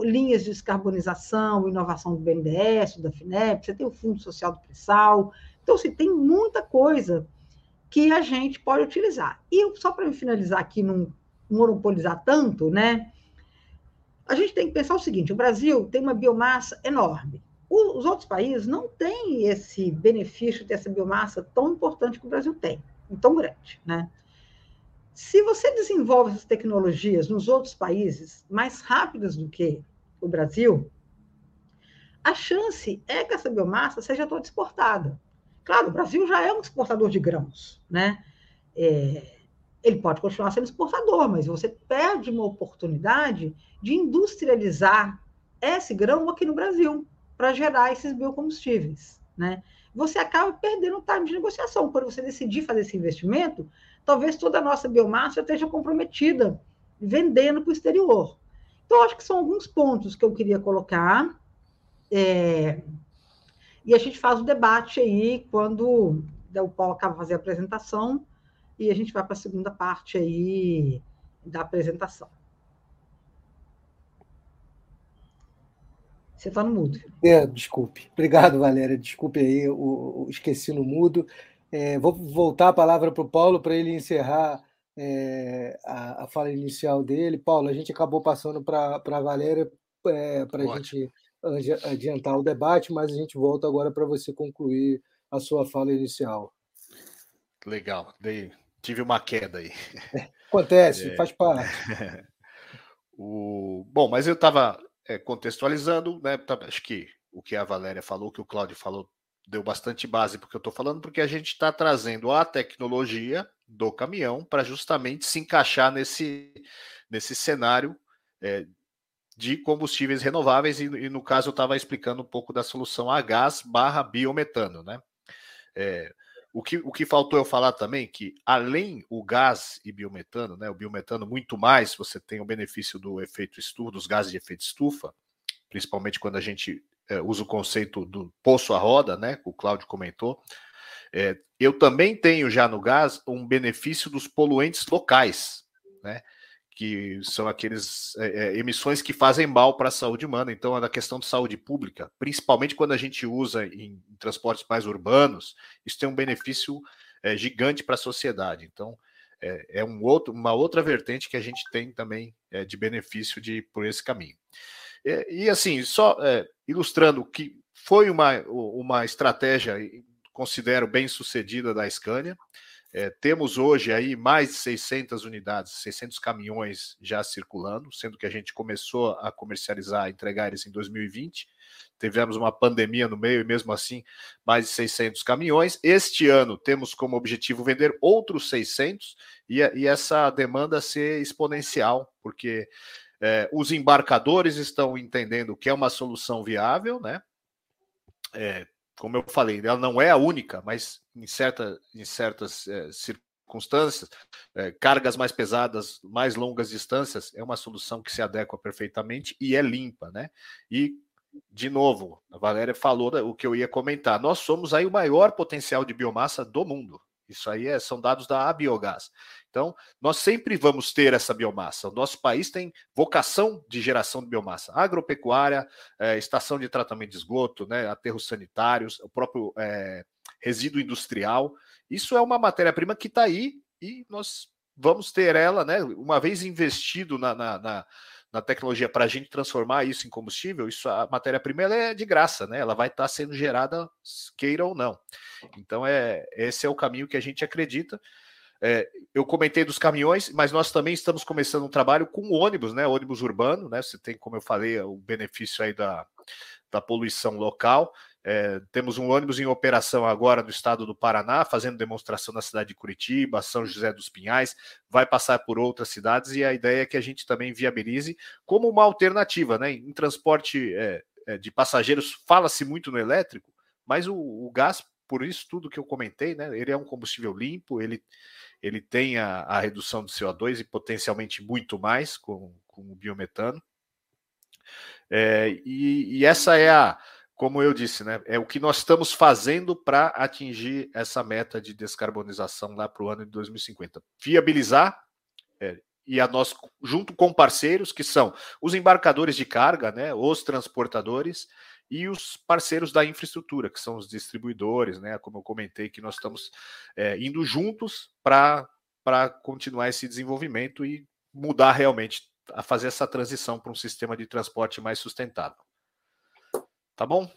linhas de descarbonização, inovação do BNDES, da FINEP, você tem o Fundo Social do Pré-Sal. Então, assim, tem muita coisa que a gente pode utilizar. E só para finalizar aqui, não monopolizar tanto, né? A gente tem que pensar o seguinte: o Brasil tem uma biomassa enorme os outros países não têm esse benefício dessa biomassa tão importante que o Brasil tem, tão grande, né? Se você desenvolve essas tecnologias nos outros países mais rápidas do que o Brasil, a chance é que essa biomassa seja toda exportada. Claro, o Brasil já é um exportador de grãos, né? É, ele pode continuar sendo exportador, mas você perde uma oportunidade de industrializar esse grão aqui no Brasil para gerar esses biocombustíveis, né? Você acaba perdendo o time de negociação. Quando você decidir fazer esse investimento, talvez toda a nossa biomassa esteja comprometida, vendendo para o exterior. Então, acho que são alguns pontos que eu queria colocar. É... E a gente faz o debate aí quando o Paulo acaba fazer a apresentação e a gente vai para a segunda parte aí da apresentação. Você está no mudo. É, desculpe. Obrigado, Valéria. Desculpe aí, o, o esqueci no mudo. É, vou voltar a palavra para o Paulo para ele encerrar é, a, a, fala inicial dele. Paulo, a gente acabou passando para a Valéria é, para a gente adiantar o debate, mas a gente volta agora para você concluir a sua fala inicial. Legal, Dei, tive uma queda aí. Acontece, é... faz parte. o... Bom, mas eu estava é, contextualizando, né? Acho que o que a Valéria falou, o que o Cláudio falou, deu bastante base porque eu estou falando, porque a gente está trazendo a tecnologia do caminhão para justamente se encaixar nesse, nesse cenário é, de combustíveis renováveis, e, e no caso eu estava explicando um pouco da solução a gás barra biometano, né? É, o que, o que faltou eu falar também que, além o gás e biometano, né, o biometano muito mais, você tem o benefício do efeito estufa, dos gases de efeito estufa, principalmente quando a gente é, usa o conceito do poço à roda, né, que o Cláudio comentou. É, eu também tenho já no gás um benefício dos poluentes locais, né? Que são aqueles é, emissões que fazem mal para a saúde humana. Então, é da questão de saúde pública, principalmente quando a gente usa em, em transportes mais urbanos, isso tem um benefício é, gigante para a sociedade. Então, é, é, um outro, uma outra vertente que a gente tem também é, de benefício de por esse caminho. e assim, só ilustrando que foi uma, uma estratégia, considero bem sucedida da Scania. É, temos hoje aí mais de 600 unidades, 600 caminhões já circulando, sendo que a gente começou a comercializar, a entregar eles em 2020. Tivemos uma pandemia no meio e mesmo assim mais de 600 caminhões. Este ano temos como objetivo vender outros 600 e, e essa demanda ser exponencial, porque é, os embarcadores estão entendendo que é uma solução viável, né? É, como eu falei, ela não é a única, mas em, certa, em certas é, circunstâncias, é, cargas mais pesadas, mais longas distâncias, é uma solução que se adequa perfeitamente e é limpa, né? E, de novo, a Valéria falou o que eu ia comentar. Nós somos aí o maior potencial de biomassa do mundo. Isso aí é, são dados da Abiogás. Então, nós sempre vamos ter essa biomassa. O nosso país tem vocação de geração de biomassa. Agropecuária, é, estação de tratamento de esgoto, né, aterros sanitários, o próprio é, resíduo industrial. Isso é uma matéria-prima que está aí e nós vamos ter ela, né, uma vez investido na, na, na na tecnologia para a gente transformar isso em combustível, isso a matéria-prima é de graça, né? Ela vai estar tá sendo gerada, queira ou não. Então é esse é o caminho que a gente acredita. É, eu comentei dos caminhões, mas nós também estamos começando um trabalho com ônibus, né? Ônibus urbano, né? Você tem, como eu falei, o benefício aí da, da poluição local. É, temos um ônibus em operação agora no estado do Paraná, fazendo demonstração na cidade de Curitiba, São José dos Pinhais, vai passar por outras cidades e a ideia é que a gente também viabilize como uma alternativa, né? Em transporte é, é, de passageiros, fala-se muito no elétrico, mas o, o, gás, por isso tudo que eu comentei, né? Ele é um combustível limpo, ele, ele tem a, a redução do CO2 e potencialmente muito mais com, com o biometano. É, e, e essa é a como eu disse, né, é o que nós estamos fazendo para atingir essa meta de descarbonização lá para o ano de 2050. Viabilizar é, e a nós, junto com parceiros, que são os embarcadores de carga, né, os transportadores e os parceiros da infraestrutura, que são os distribuidores, né, como eu comentei, que nós estamos é, indo juntos para continuar esse desenvolvimento e mudar realmente, a fazer essa transição para um sistema de transporte mais sustentável. Tá bom?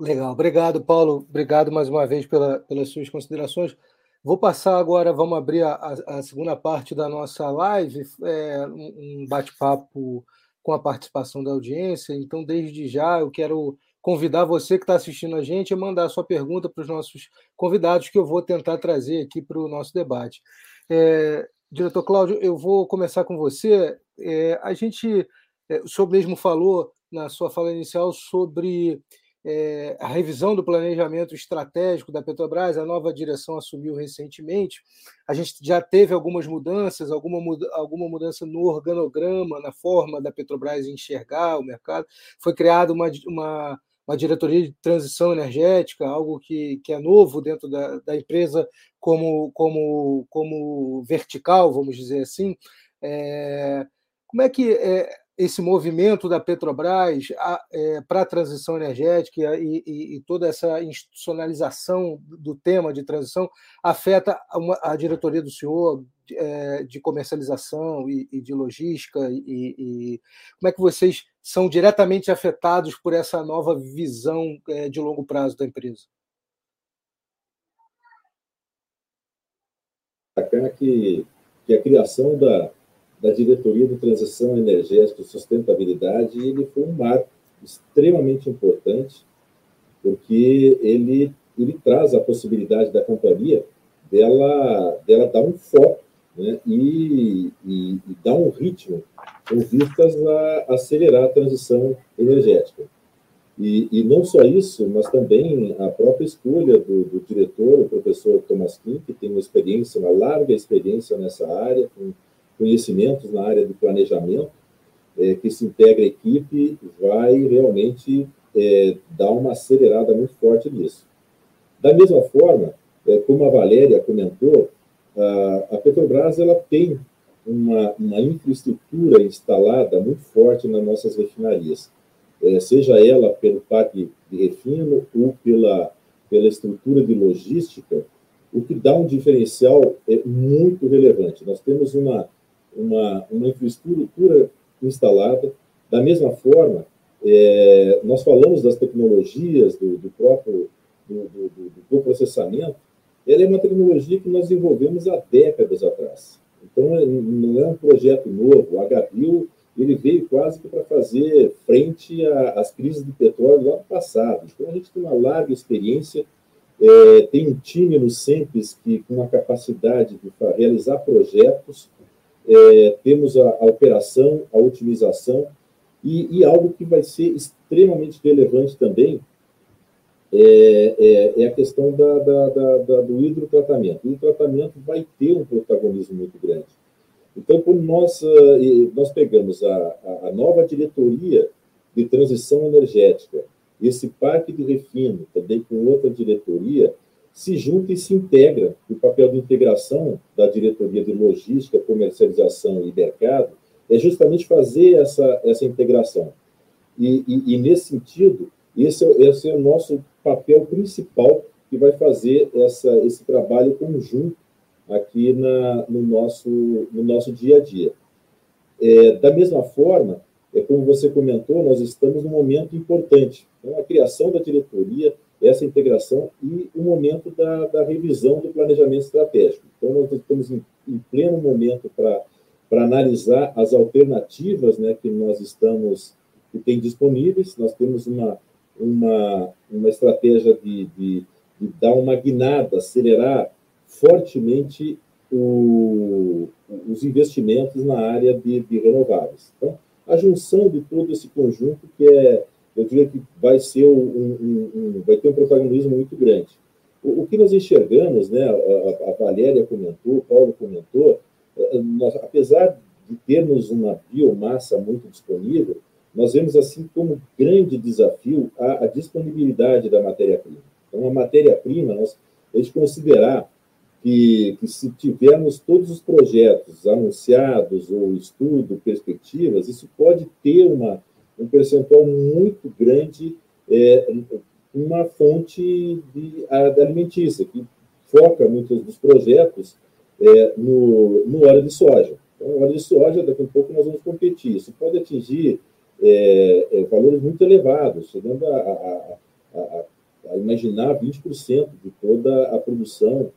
Legal. Obrigado, Paulo. Obrigado mais uma vez pela, pelas suas considerações. Vou passar agora, vamos abrir a, a segunda parte da nossa live, é, um bate-papo com a participação da audiência. Então, desde já, eu quero convidar você que está assistindo a gente a mandar a sua pergunta para os nossos convidados, que eu vou tentar trazer aqui para o nosso debate. É, diretor Cláudio, eu vou começar com você. É, a gente, é, o senhor mesmo falou na sua fala inicial sobre é, a revisão do planejamento estratégico da Petrobras, a nova direção assumiu recentemente. A gente já teve algumas mudanças, alguma, alguma mudança no organograma, na forma da Petrobras enxergar o mercado. Foi criada uma, uma, uma diretoria de transição energética, algo que, que é novo dentro da, da empresa como, como, como vertical, vamos dizer assim. É, como é que é, esse movimento da Petrobras é, para a transição energética e, e, e, toda essa institucionalização do tema de transição afeta uma, a diretoria do senhor é, de comercialização e, e de logística e, como é que vocês são diretamente afetados por essa nova visão é, de longo prazo da empresa? Bacana que, que a criação da, da Diretoria de Transição Energética e Sustentabilidade ele foi um marco extremamente importante, porque ele, ele traz a possibilidade da companhia dela, dela dar um foco né, e, e, e dar um ritmo com vistas a acelerar a transição energética. E, e, não só isso, mas também a própria escolha do, do, diretor, o professor Thomas Kim, que tem uma experiência, uma larga experiência nessa área, com conhecimentos na área do planejamento, é, que se integra à equipe, vai realmente é, dar uma acelerada muito forte nisso. Da mesma forma, é, como a Valéria comentou, a, a Petrobras ela tem uma, uma infraestrutura instalada muito forte nas nossas refinarias é, seja ela pelo parque de refino ou pela, pela estrutura de logística, o que dá um diferencial é muito relevante. Nós temos uma, uma, uma infraestrutura instalada, da mesma forma, é, nós falamos das tecnologias do, do próprio do, do, do, do, processamento, ela é uma tecnologia que nós desenvolvemos há décadas atrás. Então, não é um projeto novo. O HBIO ele veio quase que para fazer frente às crises de petróleo lá no passado. Então, a gente tem uma larga experiência, é, tem um time no Simples que, com uma capacidade de realizar projetos, é, temos a, a, operação, a otimização, e, e, algo que vai ser extremamente relevante também é, é, é a questão da, da, da, do hidrotratamento. O hidrotratamento vai ter um protagonismo muito grande. Então, quando nós, eh, nós pegamos a, a nova diretoria de transição energética, esse parque de refino, também com outra diretoria, se junta e se integra. O papel de integração da diretoria de logística, comercialização e mercado é justamente fazer essa, essa integração. E, e, e nesse sentido, esse é, esse é o nosso papel principal que vai fazer essa, esse trabalho conjunto aqui na, no, nosso, no nosso dia a dia. É, da mesma forma, é como você comentou, nós estamos num momento importante. Então, a criação da diretoria, essa integração e o momento da, da revisão do planejamento estratégico. Então, nós estamos em, em pleno momento para analisar as alternativas né, que nós estamos, que tem disponíveis. Nós temos uma, uma, uma estratégia de, de, de dar uma guinada, acelerar fortemente o, os investimentos na área de, de, renováveis. Então, a junção de todo esse conjunto que é, eu diria que vai ser um, um, um vai ter um protagonismo muito grande. O, o que nós enxergamos, né, a, a, Valéria comentou, o Paulo comentou, é, nós, apesar de termos uma biomassa muito disponível, nós vemos assim como grande desafio a, a disponibilidade da matéria-prima. Então, a matéria-prima, nós, a gente considerar que, que, se tivermos todos os projetos anunciados ou estudo, perspectivas, isso pode ter uma, um percentual muito grande, é, uma fonte de, de alimentícia, que foca muitos dos projetos é, no, no óleo de soja. Então, óleo de soja, daqui a pouco nós vamos competir. Isso pode atingir é, é valores muito elevados, chegando a, a, a, a imaginar 20% de toda a produção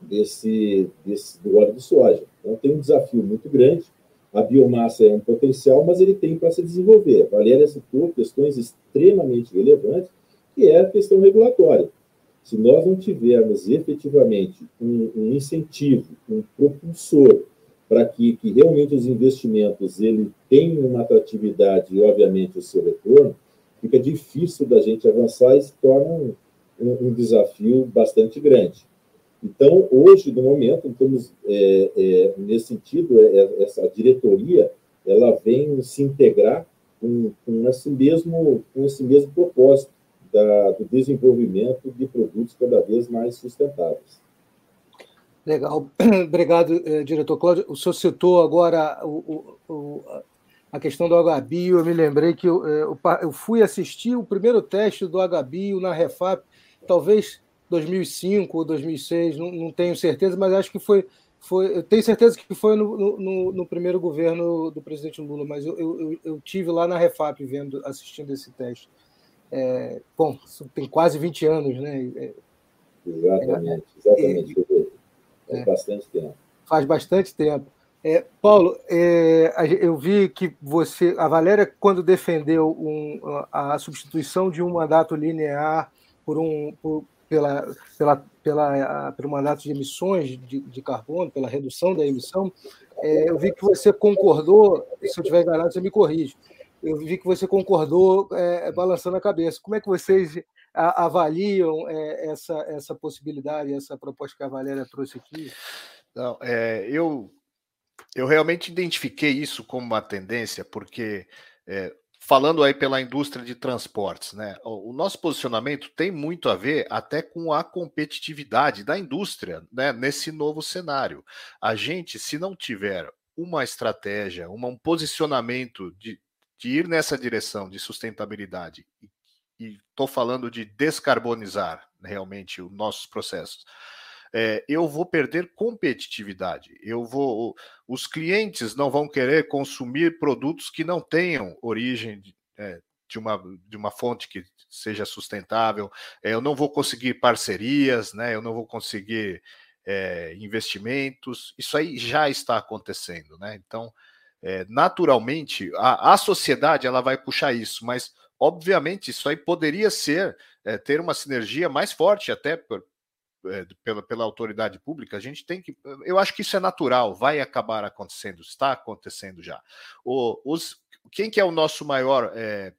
desse, desse, do óleo de soja. Então, tem um desafio muito grande. A biomassa é um potencial, mas ele tem para se desenvolver. A Valéria citou questões extremamente relevantes, que é a questão regulatória. Se nós não tivermos efetivamente um, um incentivo, um propulsor para que, que, realmente os investimentos ele tenham uma atratividade e, obviamente, o seu retorno, fica difícil da gente avançar e se torna um, um, um desafio bastante grande. Então, hoje, no momento, estamos, é, é, nesse sentido, é, é, essa diretoria ela vem se integrar com, com, esse, mesmo, com esse mesmo propósito da, do desenvolvimento de produtos cada vez mais sustentáveis. Legal, obrigado, eh, diretor Cláudio. O senhor citou agora o, o, a questão do HBio. Eu me lembrei que eu, eh, eu fui assistir o primeiro teste do HBio na Refap, talvez 2005 ou 2006, não, não tenho certeza, mas acho que foi, foi eu tenho certeza que foi no, no, no primeiro governo do presidente Lula, mas eu, eu, eu, tive lá na Refap vendo, assistindo esse teste. É, bom, tem quase 20 anos, né? É, exatamente, exatamente. Faz é. bastante tempo. Faz bastante tempo. É, Paulo, é, eu vi que você, a Valéria, quando defendeu um, a substituição de um mandato linear por um, por, pela, pela, pela, pelo mandato de emissões de, de carbono, pela redução da emissão, é, eu vi que você concordou, se eu estiver enganado, você me corrige, eu vi que você concordou é, balançando a cabeça. Como é que vocês avaliam é, essa, essa possibilidade, essa proposta que a Valéria trouxe aqui? Não, é, eu eu realmente identifiquei isso como uma tendência, porque é, falando aí pela indústria de transportes, né? O nosso posicionamento tem muito a ver até com a competitividade da indústria, né? Nesse novo cenário, a gente, se não tiver uma estratégia, uma, um posicionamento de, de ir nessa direção de sustentabilidade, e estou falando de descarbonizar realmente os nossos processos é, eu vou perder competitividade. Eu vou, os clientes não vão querer consumir produtos que não tenham origem de, é, de uma, de uma fonte que seja sustentável. É, eu não vou conseguir parcerias, né? Eu não vou conseguir investimentos. Isso aí já está acontecendo, né? Então, naturalmente, a, a sociedade ela vai puxar isso, mas obviamente isso aí poderia ser é, ter uma sinergia mais forte até por, é, pela, pela autoridade pública, a gente tem que. Eu acho que isso é natural, vai acabar acontecendo, está acontecendo já. O, os, quem que é o nosso maior é,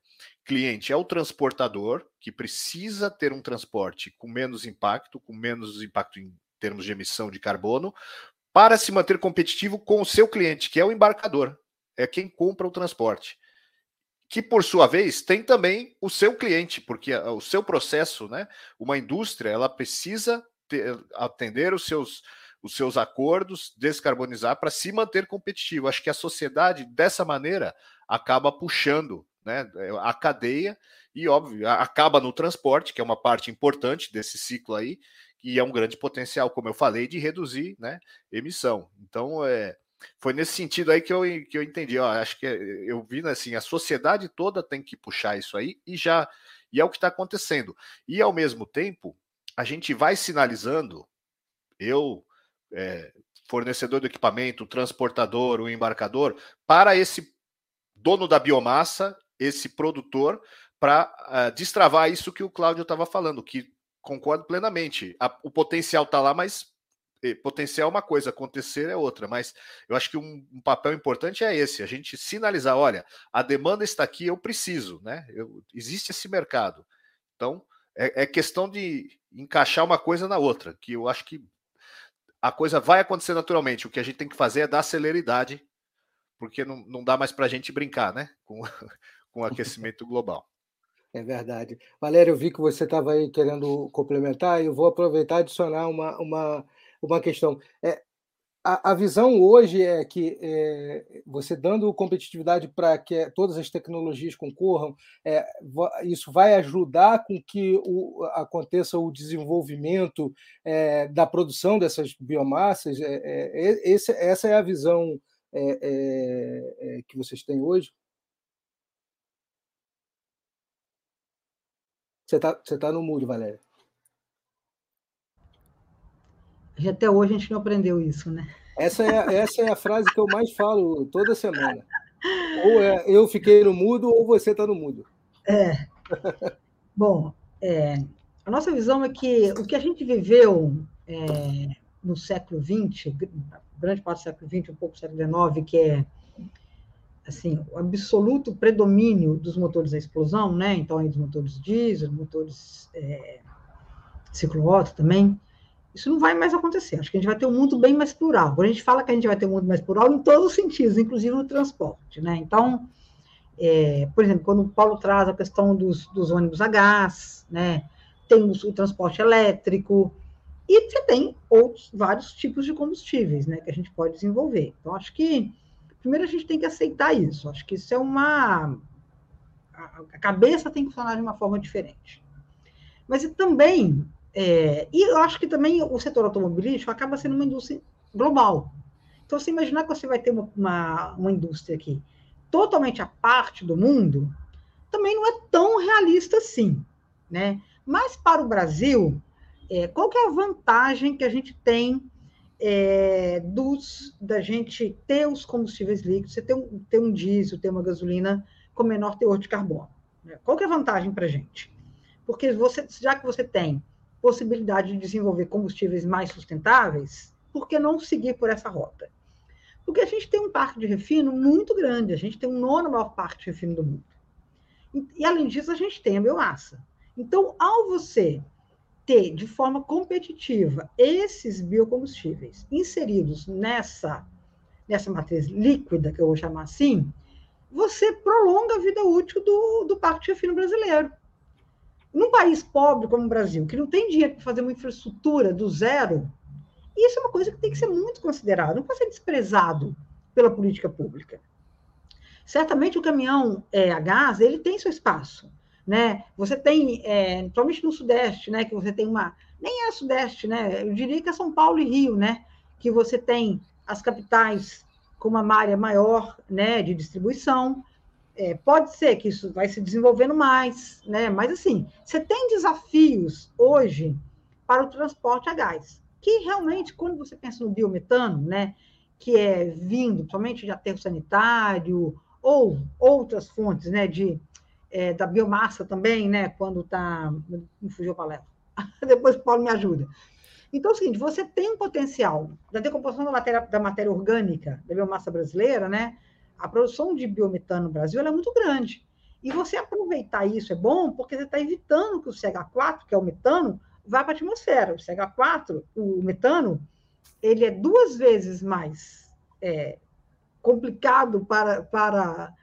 cliente? É o transportador, que precisa ter um transporte com menos impacto, com menos impacto em termos de emissão de carbono, para se manter competitivo com o seu cliente, que é o embarcador, é quem compra o transporte que por sua vez tem também o seu cliente, porque o seu processo, né? Uma indústria, ela precisa atender os seus, os seus acordos, descarbonizar para se manter competitivo. Acho que a sociedade, dessa maneira, acaba puxando né, a cadeia e, óbvio, acaba no transporte, que é uma parte importante desse ciclo aí, e é um grande potencial, como eu falei, de reduzir né, emissão. Então, é, foi nesse sentido aí que eu, que eu entendi. Ó, acho que eu vi assim, a sociedade toda tem que puxar isso aí e já e é o que está acontecendo. E ao mesmo tempo, a gente vai sinalizando, eu, é, fornecedor do equipamento, transportador, o embarcador, para esse dono da biomassa, esse produtor, para uh, ah, destravar isso que o Cláudio estava falando, que concordo plenamente. A, o potencial está lá, mas eh, potencial é uma coisa, acontecer é outra. Mas eu acho que um, um, papel importante é esse: a gente sinalizar, olha, a demanda está aqui, eu preciso, né? Eu, existe esse mercado. Então, é, é questão de encaixar uma coisa na outra, que eu acho que a coisa vai acontecer naturalmente. O que a gente tem que fazer é dar celeridade, porque não, não dá mais para a gente brincar, né? Com, com o aquecimento global. É verdade. Valério, eu vi que você estava aí querendo complementar, e eu vou aproveitar e adicionar uma, uma, uma questão. É, a, a, visão hoje é que é, você dando competitividade para que todas as tecnologias concorram, é, isso vai ajudar com que o, aconteça o desenvolvimento é, da produção dessas biomassas. É, é, esse, essa é a visão é, que vocês têm hoje? Você está tá no mudo, Valéria. Até hoje a gente não aprendeu isso, né? Essa é, essa é a frase que eu mais falo toda semana. Ou é eu fiquei no mudo ou você está no mudo. É. Bom, é, a nossa visão é que o que a gente viveu é, no século XX, grande parte do século XX, um pouco do século XIX, que é assim, o absoluto predomínio dos motores a explosão, né? Então, aí dos motores diesel, motores é, também, isso não vai mais acontecer. Acho que a gente vai ter um mundo bem mais plural. Quando a gente fala que a gente vai ter um mundo mais plural, em todos os sentidos, inclusive no transporte. Né? Então, é, por exemplo, quando o Paulo traz a questão dos, dos ônibus a gás, né? tem o, o, transporte elétrico, e você tem outros, vários tipos de combustíveis né, que a gente pode desenvolver. Então, acho que, primeiro, a gente tem que aceitar isso. Acho que isso é uma. A cabeça tem que funcionar de uma forma diferente. Mas também é, e eu acho que também o setor automobilístico acaba sendo uma indústria global. Então, você imaginar que você vai ter uma, uma, uma indústria aqui totalmente à parte do mundo, também não é tão realista assim, né? Mas para o Brasil, é, qual que é a vantagem que a gente tem é, dos da gente ter os combustíveis líquidos, você ter um, ter um diesel, ter uma gasolina com menor teor de carbono. Né? Qual que é a vantagem para a gente? Porque você, já que você tem possibilidade de desenvolver combustíveis mais sustentáveis, por que não seguir por essa rota? Porque a gente tem um parque de refino muito grande, a gente tem um nono maior parque de refino do mundo. E, e além disso, a gente tem a biomassa. Então, ao você ter de forma competitiva esses biocombustíveis inseridos nessa, nessa matriz líquida, que eu vou chamar assim, você prolonga a vida útil do, do parque de refino brasileiro. Num país pobre como o Brasil, que não tem dinheiro para fazer uma infraestrutura do zero, isso é uma coisa que tem que ser muito considerada, não pode ser desprezado pela política pública. Certamente o caminhão é, a gás, ele tem seu espaço, né? Você tem, é, principalmente no Sudeste, né? Que você tem uma, nem é Sudeste, né? Eu diria que é São Paulo e Rio, né? Que você tem as capitais com uma área maior, né? De distribuição. É, pode ser que isso vai se desenvolvendo mais, né? Mas assim, você tem desafios hoje para o transporte a gás, que realmente, quando você pensa no biometano, né? Que é vindo, somente de aterro sanitário ou outras fontes, né? De é, da biomassa também, né? Quando está. Me fugiu a palavra. Depois o Paulo me ajuda. Então, é o seguinte: você tem um potencial da decomposição da matéria, da matéria orgânica da biomassa brasileira, né? A produção de biometano no Brasil é muito grande. E você aproveitar isso é bom porque você está evitando que o CH4, que é o metano, vá para a atmosfera. O CH4, o metano, ele é duas vezes mais é, complicado para, para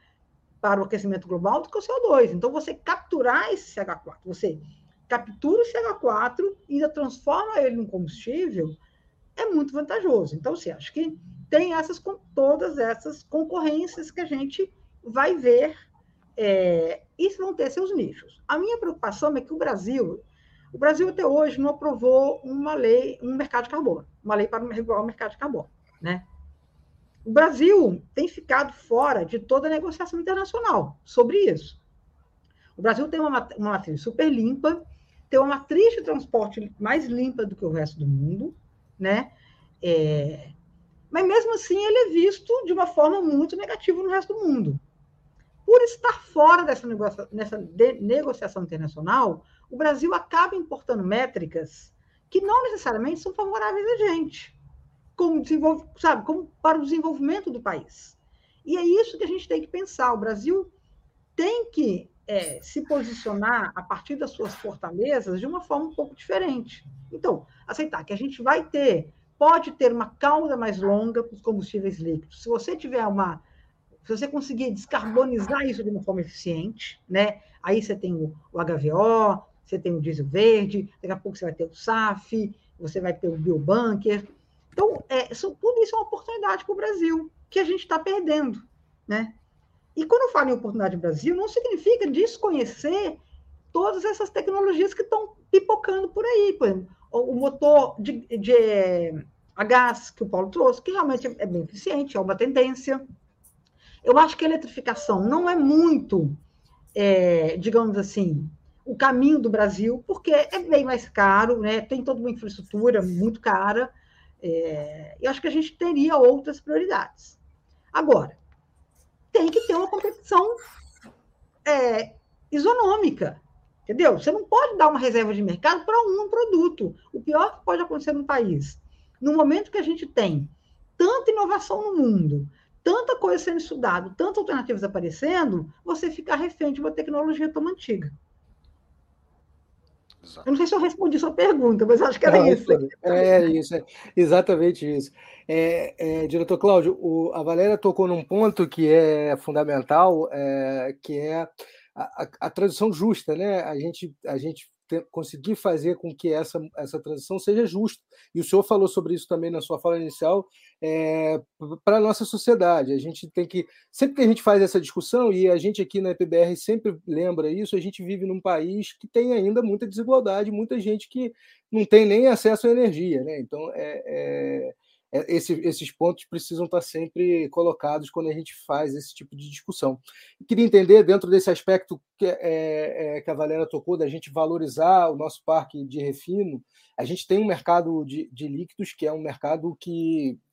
para o aquecimento global do que o CO2. Então, você capturar esse CH4, você captura o CH4 e ainda transforma ele em combustível, é muito vantajoso. Então, você acha que tem essas todas essas concorrências que a gente vai ver é, e vão ter seus nichos. A minha preocupação é que o Brasil, o Brasil até hoje não aprovou uma lei, um mercado de carbono, uma lei para regular o mercado de carbono, né? O Brasil tem ficado fora de toda a negociação internacional sobre isso. O Brasil tem uma, uma matriz super limpa, tem uma matriz de transporte mais limpa do que o resto do mundo, né? É, mas mesmo assim ele é visto de uma forma muito negativa no resto do mundo. Por estar fora dessa, negocia de negociação internacional, o Brasil acaba importando métricas que não necessariamente são favoráveis a gente como, sabe, como para o desenvolvimento do país. E é isso que a gente tem que pensar. O Brasil tem que é, se posicionar a partir das suas fortalezas de uma forma um pouco diferente. Então, aceitar que a gente vai ter, pode ter uma cauda mais longa para os combustíveis líquidos. Se você tiver uma, se você conseguir descarbonizar isso de uma forma eficiente, né? Aí você tem o, o HVO, você tem o diesel verde, daqui a pouco você vai ter o SAF, você vai ter o biobunker. Então, é, tudo isso é uma oportunidade para o Brasil, que a gente está perdendo. Né? E quando eu falo em oportunidade no Brasil, não significa desconhecer todas essas tecnologias que estão pipocando por aí. Por exemplo, o motor de, de a gás que o Paulo trouxe, que realmente é bem eficiente, é uma tendência. Eu acho que a eletrificação não é muito, é, digamos assim, o caminho do Brasil, porque é bem mais caro, né? tem toda uma infraestrutura muito cara, é, eu acho que a gente teria outras prioridades. Agora, tem que ter uma competição é, isonômica, entendeu? Você não pode dar uma reserva de mercado para um produto. O pior que pode acontecer no país, no momento que a gente tem tanta inovação no mundo, tanta coisa sendo estudada, tantas alternativas aparecendo, você ficar refém de uma tecnologia tão antiga. Exato. Eu não sei se eu respondi sua pergunta, mas acho que era não, isso. É isso, é exatamente isso. É, é, diretor Cláudio, o, a Valéria tocou num ponto que é fundamental, é, que é a, a, a, transição justa, né? A gente, a gente conseguir fazer com que essa, essa transição seja justa. E o senhor falou sobre isso também na sua fala inicial, é, para a nossa sociedade. A gente tem que, sempre que a gente faz essa discussão, e a gente aqui na EPBR sempre lembra isso, a gente vive num país que tem ainda muita desigualdade, muita gente que não tem nem acesso à energia. Né? Então, é, é esse, esses pontos precisam estar sempre colocados quando a gente faz esse tipo de discussão. Queria entender, dentro desse aspecto que, é, é, que a Valéria tocou, da gente valorizar o nosso parque de refino, a gente tem um mercado de, de líquidos que é um mercado que é,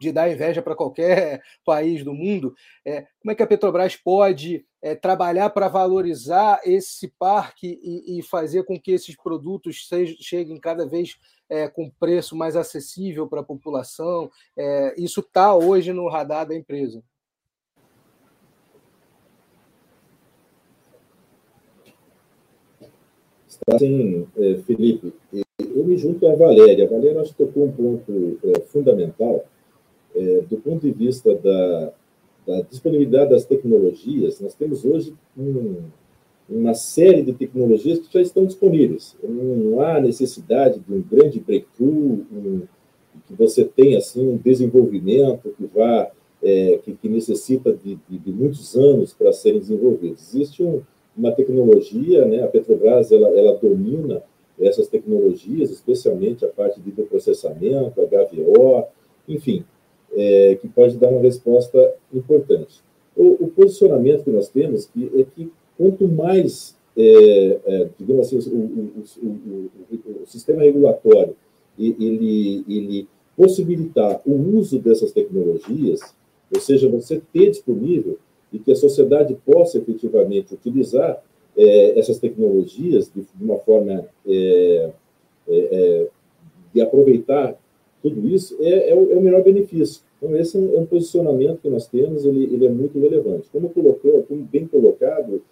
de dar inveja para qualquer país do mundo. É, como é que a Petrobras pode é, trabalhar para valorizar esse parque e, e, fazer com que esses produtos sejam, cheguem cada vez é, com preço mais acessível para a população? É, isso está hoje no radar da empresa. Sim, é, Felipe eu me junto à Valéria. A Valéria acho que tocou um ponto é, fundamental é, do ponto de vista da, da, disponibilidade das tecnologias. Nós temos hoje um, uma série de tecnologias que já estão disponíveis. Não há necessidade de um grande breakthrough, um, que você tenha assim um desenvolvimento que vá é, que, que, necessita de, de, de, muitos anos para serem desenvolvidos. Existe um, uma tecnologia, né? A Petrobras ela, ela domina essas tecnologias, especialmente a parte de processamento, HVO, enfim, é, que pode dar uma resposta importante. O, o, posicionamento que nós temos é que quanto mais, é, é, digamos assim, o, o, o, sistema regulatório ele, ele possibilitar o uso dessas tecnologias, ou seja, você ter disponível e que a sociedade possa efetivamente utilizar, é, essas tecnologias de, de uma forma é, é, é, de aproveitar tudo isso é, é, o, é, o, melhor benefício. Então, esse é um, um, posicionamento que nós temos, ele, ele é muito relevante. Como colocou, como bem colocado,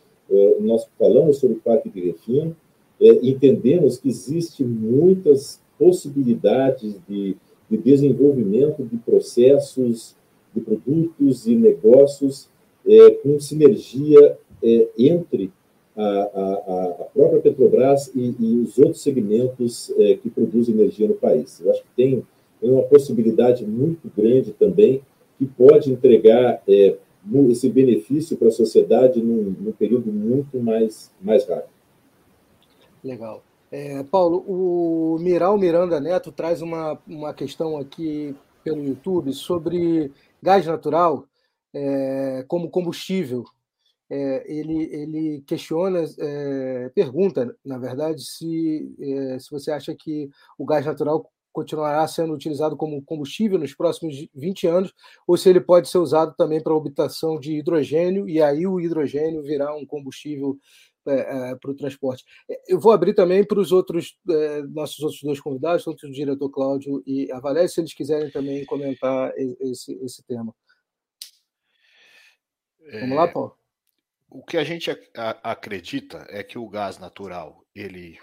nós falamos sobre o Parque de Refino, entendemos que existe muitas possibilidades de, de desenvolvimento de processos, de produtos e negócios com sinergia entre a, a, a própria Petrobras e, e, os outros segmentos é, que produzem energia no país. Eu acho que tem, uma possibilidade muito grande também que pode entregar é, esse benefício para a sociedade num, num, período muito mais, mais rápido. Legal. É, Paulo, o Miral Miranda Neto traz uma, uma questão aqui pelo YouTube sobre gás natural é, como combustível é, ele, ele questiona, é, pergunta, na verdade, se, é, se você acha que o gás natural continuará sendo utilizado como combustível nos próximos 20 anos, ou se ele pode ser usado também para a obtenção de hidrogênio, e aí o hidrogênio virá um combustível é, é, para o transporte. É, eu vou abrir também para os outros, é, nossos outros dois convidados, tanto o diretor Cláudio e a Valéria, se eles quiserem também comentar esse, esse tema. Vamos lá, Paulo? O que a gente acredita é que o gás natural, ele,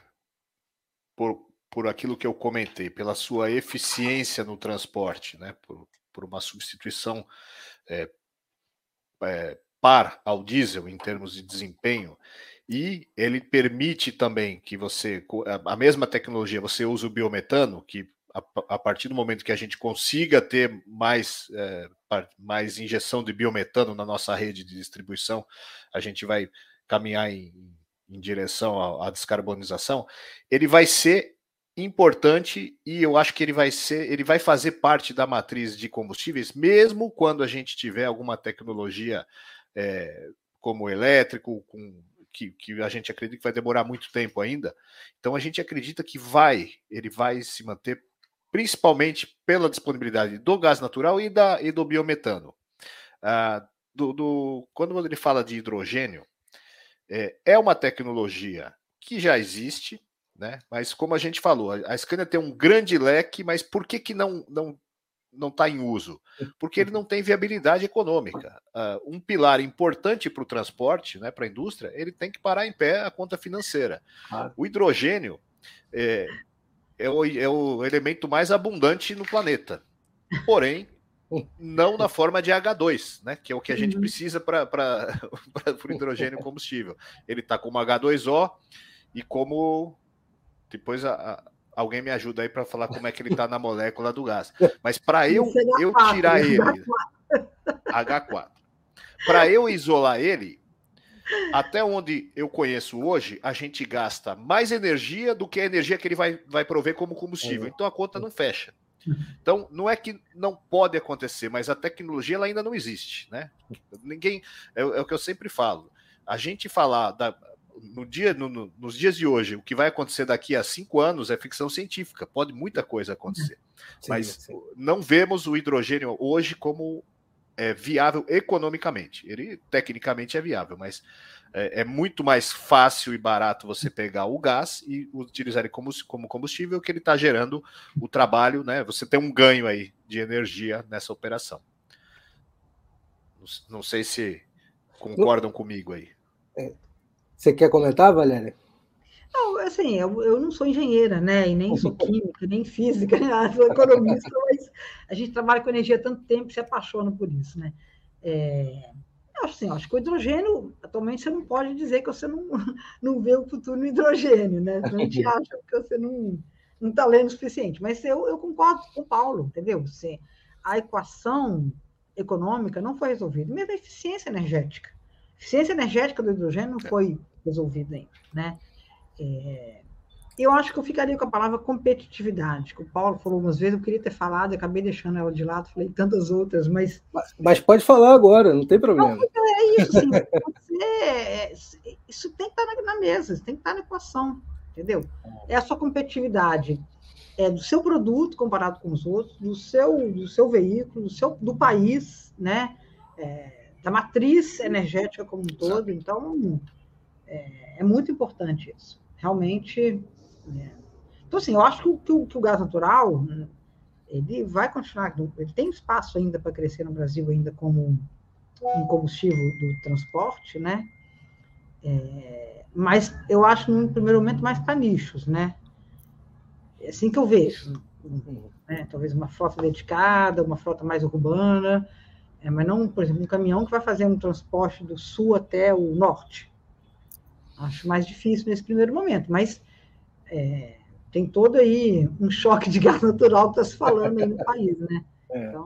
por, por aquilo que eu comentei, pela sua eficiência no transporte, né, por, por uma substituição é, é, par ao diesel em termos de desempenho, e ele permite também que você, a mesma tecnologia, você usa o biometano, que a, a, partir do momento que a gente consiga ter mais, é, mais injeção de biometano na nossa rede de distribuição, a gente vai caminhar em, em direção à, à descarbonização, ele vai ser importante e eu acho que ele vai ser, ele vai fazer parte da matriz de combustíveis, mesmo quando a gente tiver alguma tecnologia é, como elétrico, com, que, que, a gente acredita que vai demorar muito tempo ainda. Então a gente acredita que vai, ele vai se manter principalmente pela disponibilidade do gás natural e, da, e do biometano. Ah, do, do, quando ele fala de hidrogênio, é, é, uma tecnologia que já existe, né? mas como a gente falou, a Scania tem um grande leque, mas por que, que não não não está em uso? Porque ele não tem viabilidade econômica. Uh, um pilar importante para o transporte, né, para a indústria, ele tem que parar em pé a conta financeira. O hidrogênio, é, é o, é o elemento mais abundante no planeta. Porém, não na forma de H2, né? Que é o que a gente uhum. precisa para o hidrogênio combustível. Ele está como H2O e como. Depois a, a, alguém me ajuda aí para falar como é que ele está na molécula do gás. Mas para eu, eu tirar ele. H4. Para eu isolar ele, até onde eu conheço hoje, a gente gasta mais energia do que a energia que ele vai, vai prover como combustível. É. Então a conta não fecha. Então, não é que não pode acontecer, mas a tecnologia ela ainda não existe, né? Ninguém é, é o que eu sempre falo. A gente falar da, no dia, no, no, nos dias de hoje, o que vai acontecer daqui a cinco anos é ficção científica. Pode muita coisa acontecer, sim, mas sim. não vemos o hidrogênio hoje como é, viável economicamente. Ele tecnicamente é viável, mas é, é, muito mais fácil e barato você pegar o gás e utilizar ele como, como combustível que ele está gerando o trabalho, né? Você tem um ganho aí de energia nessa operação. Não, não sei se concordam comigo aí. É, você quer comentar, Valéria? Não, assim, eu, eu não sou engenheira, né? E nem sou química, nem física, né? sou economista, mas a gente trabalha com energia há tanto tempo e se apaixona por isso, né? É, eu acho, assim, acho que o hidrogênio, atualmente, você não pode dizer que você não, não vê o futuro no hidrogênio, né? A gente acha que você não não está lendo o suficiente. Mas eu, eu concordo com o Paulo, entendeu? Você, a equação econômica não foi resolvida, mesmo a eficiência energética. A eficiência energética do hidrogênio não foi resolvida ainda, né? É, eu acho que eu ficaria com a palavra competitividade, que o Paulo falou umas vezes, eu queria ter falado, acabei deixando ela de lado, falei tantas outras, mas. Mas pode falar agora, não tem problema. Não, é isso, sim. Você, é, isso tem que estar na, na mesa, isso tem que estar na equação, entendeu? É a sua competitividade é, do seu produto comparado com os outros, do seu, do seu veículo, do, seu, do país, né? É, da matriz energética como um todo. Então, é, é muito importante isso realmente. Né? Então, assim, eu acho que, que, o, que o gás natural ele vai continuar, ele tem espaço ainda para crescer no Brasil ainda como um combustível do transporte, né? É, mas eu acho, no primeiro momento, mais para nichos, né? É assim que eu vejo. Né? Talvez uma frota dedicada, uma frota mais urbana, é, mas não, por exemplo, um caminhão que vai fazer um transporte do sul até o norte. Acho mais difícil nesse primeiro momento, mas é, tem todo aí um choque de gás natural que está se falando aí no país, né? É, então...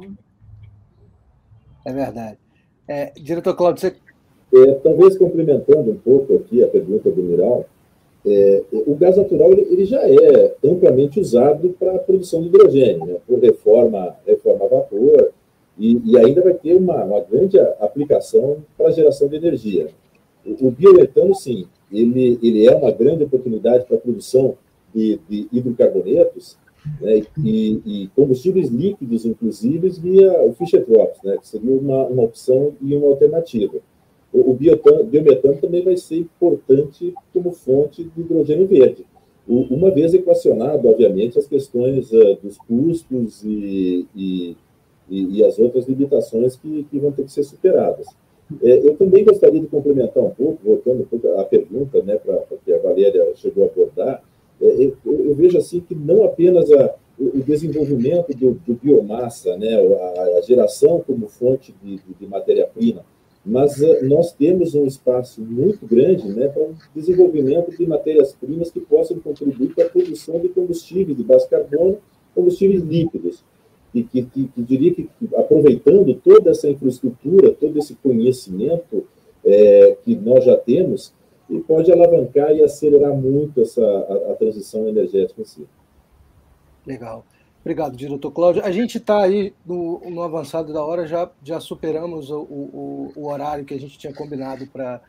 é verdade. É, diretor Cláudio, você... É, talvez complementando um pouco aqui a pergunta do Miral, é, o gás natural ele, ele, já é amplamente usado para a produção de hidrogênio, né, por reforma, reforma a vapor, e, e ainda vai ter uma, uma grande aplicação para a geração de energia. O, biometano, sim, ele, ele é uma grande oportunidade para a produção de, de hidrocarbonetos né, e, e, combustíveis líquidos, inclusive, via o Fischer-Tropsch, né, que seria uma, uma opção e uma alternativa. O, o biometano, biometano também vai ser importante como fonte de hidrogênio verde, o, uma vez equacionado, obviamente, as questões uh, dos custos e, e, e, as outras limitações que, que vão ter que ser superadas. É, eu também gostaria de complementar um pouco, voltando um pouco à pergunta né, para que a Valéria chegou a abordar, é, eu, eu, vejo assim que não apenas a, o desenvolvimento do, do biomassa, né, a, a, geração como fonte de, de, de matéria-prima, mas uh, nós temos um espaço muito grande né, para o desenvolvimento de matérias-primas que possam contribuir para a produção de combustíveis de baixo carbono, combustíveis líquidos e que, que, que, diria que, aproveitando toda essa infraestrutura, todo esse conhecimento é, que nós já temos, e pode alavancar e acelerar muito essa, a, a transição energética em si. Legal. Obrigado, diretor Cláudio. A gente está aí no, no, avançado da hora, já, já superamos o, o, o horário que a gente tinha combinado para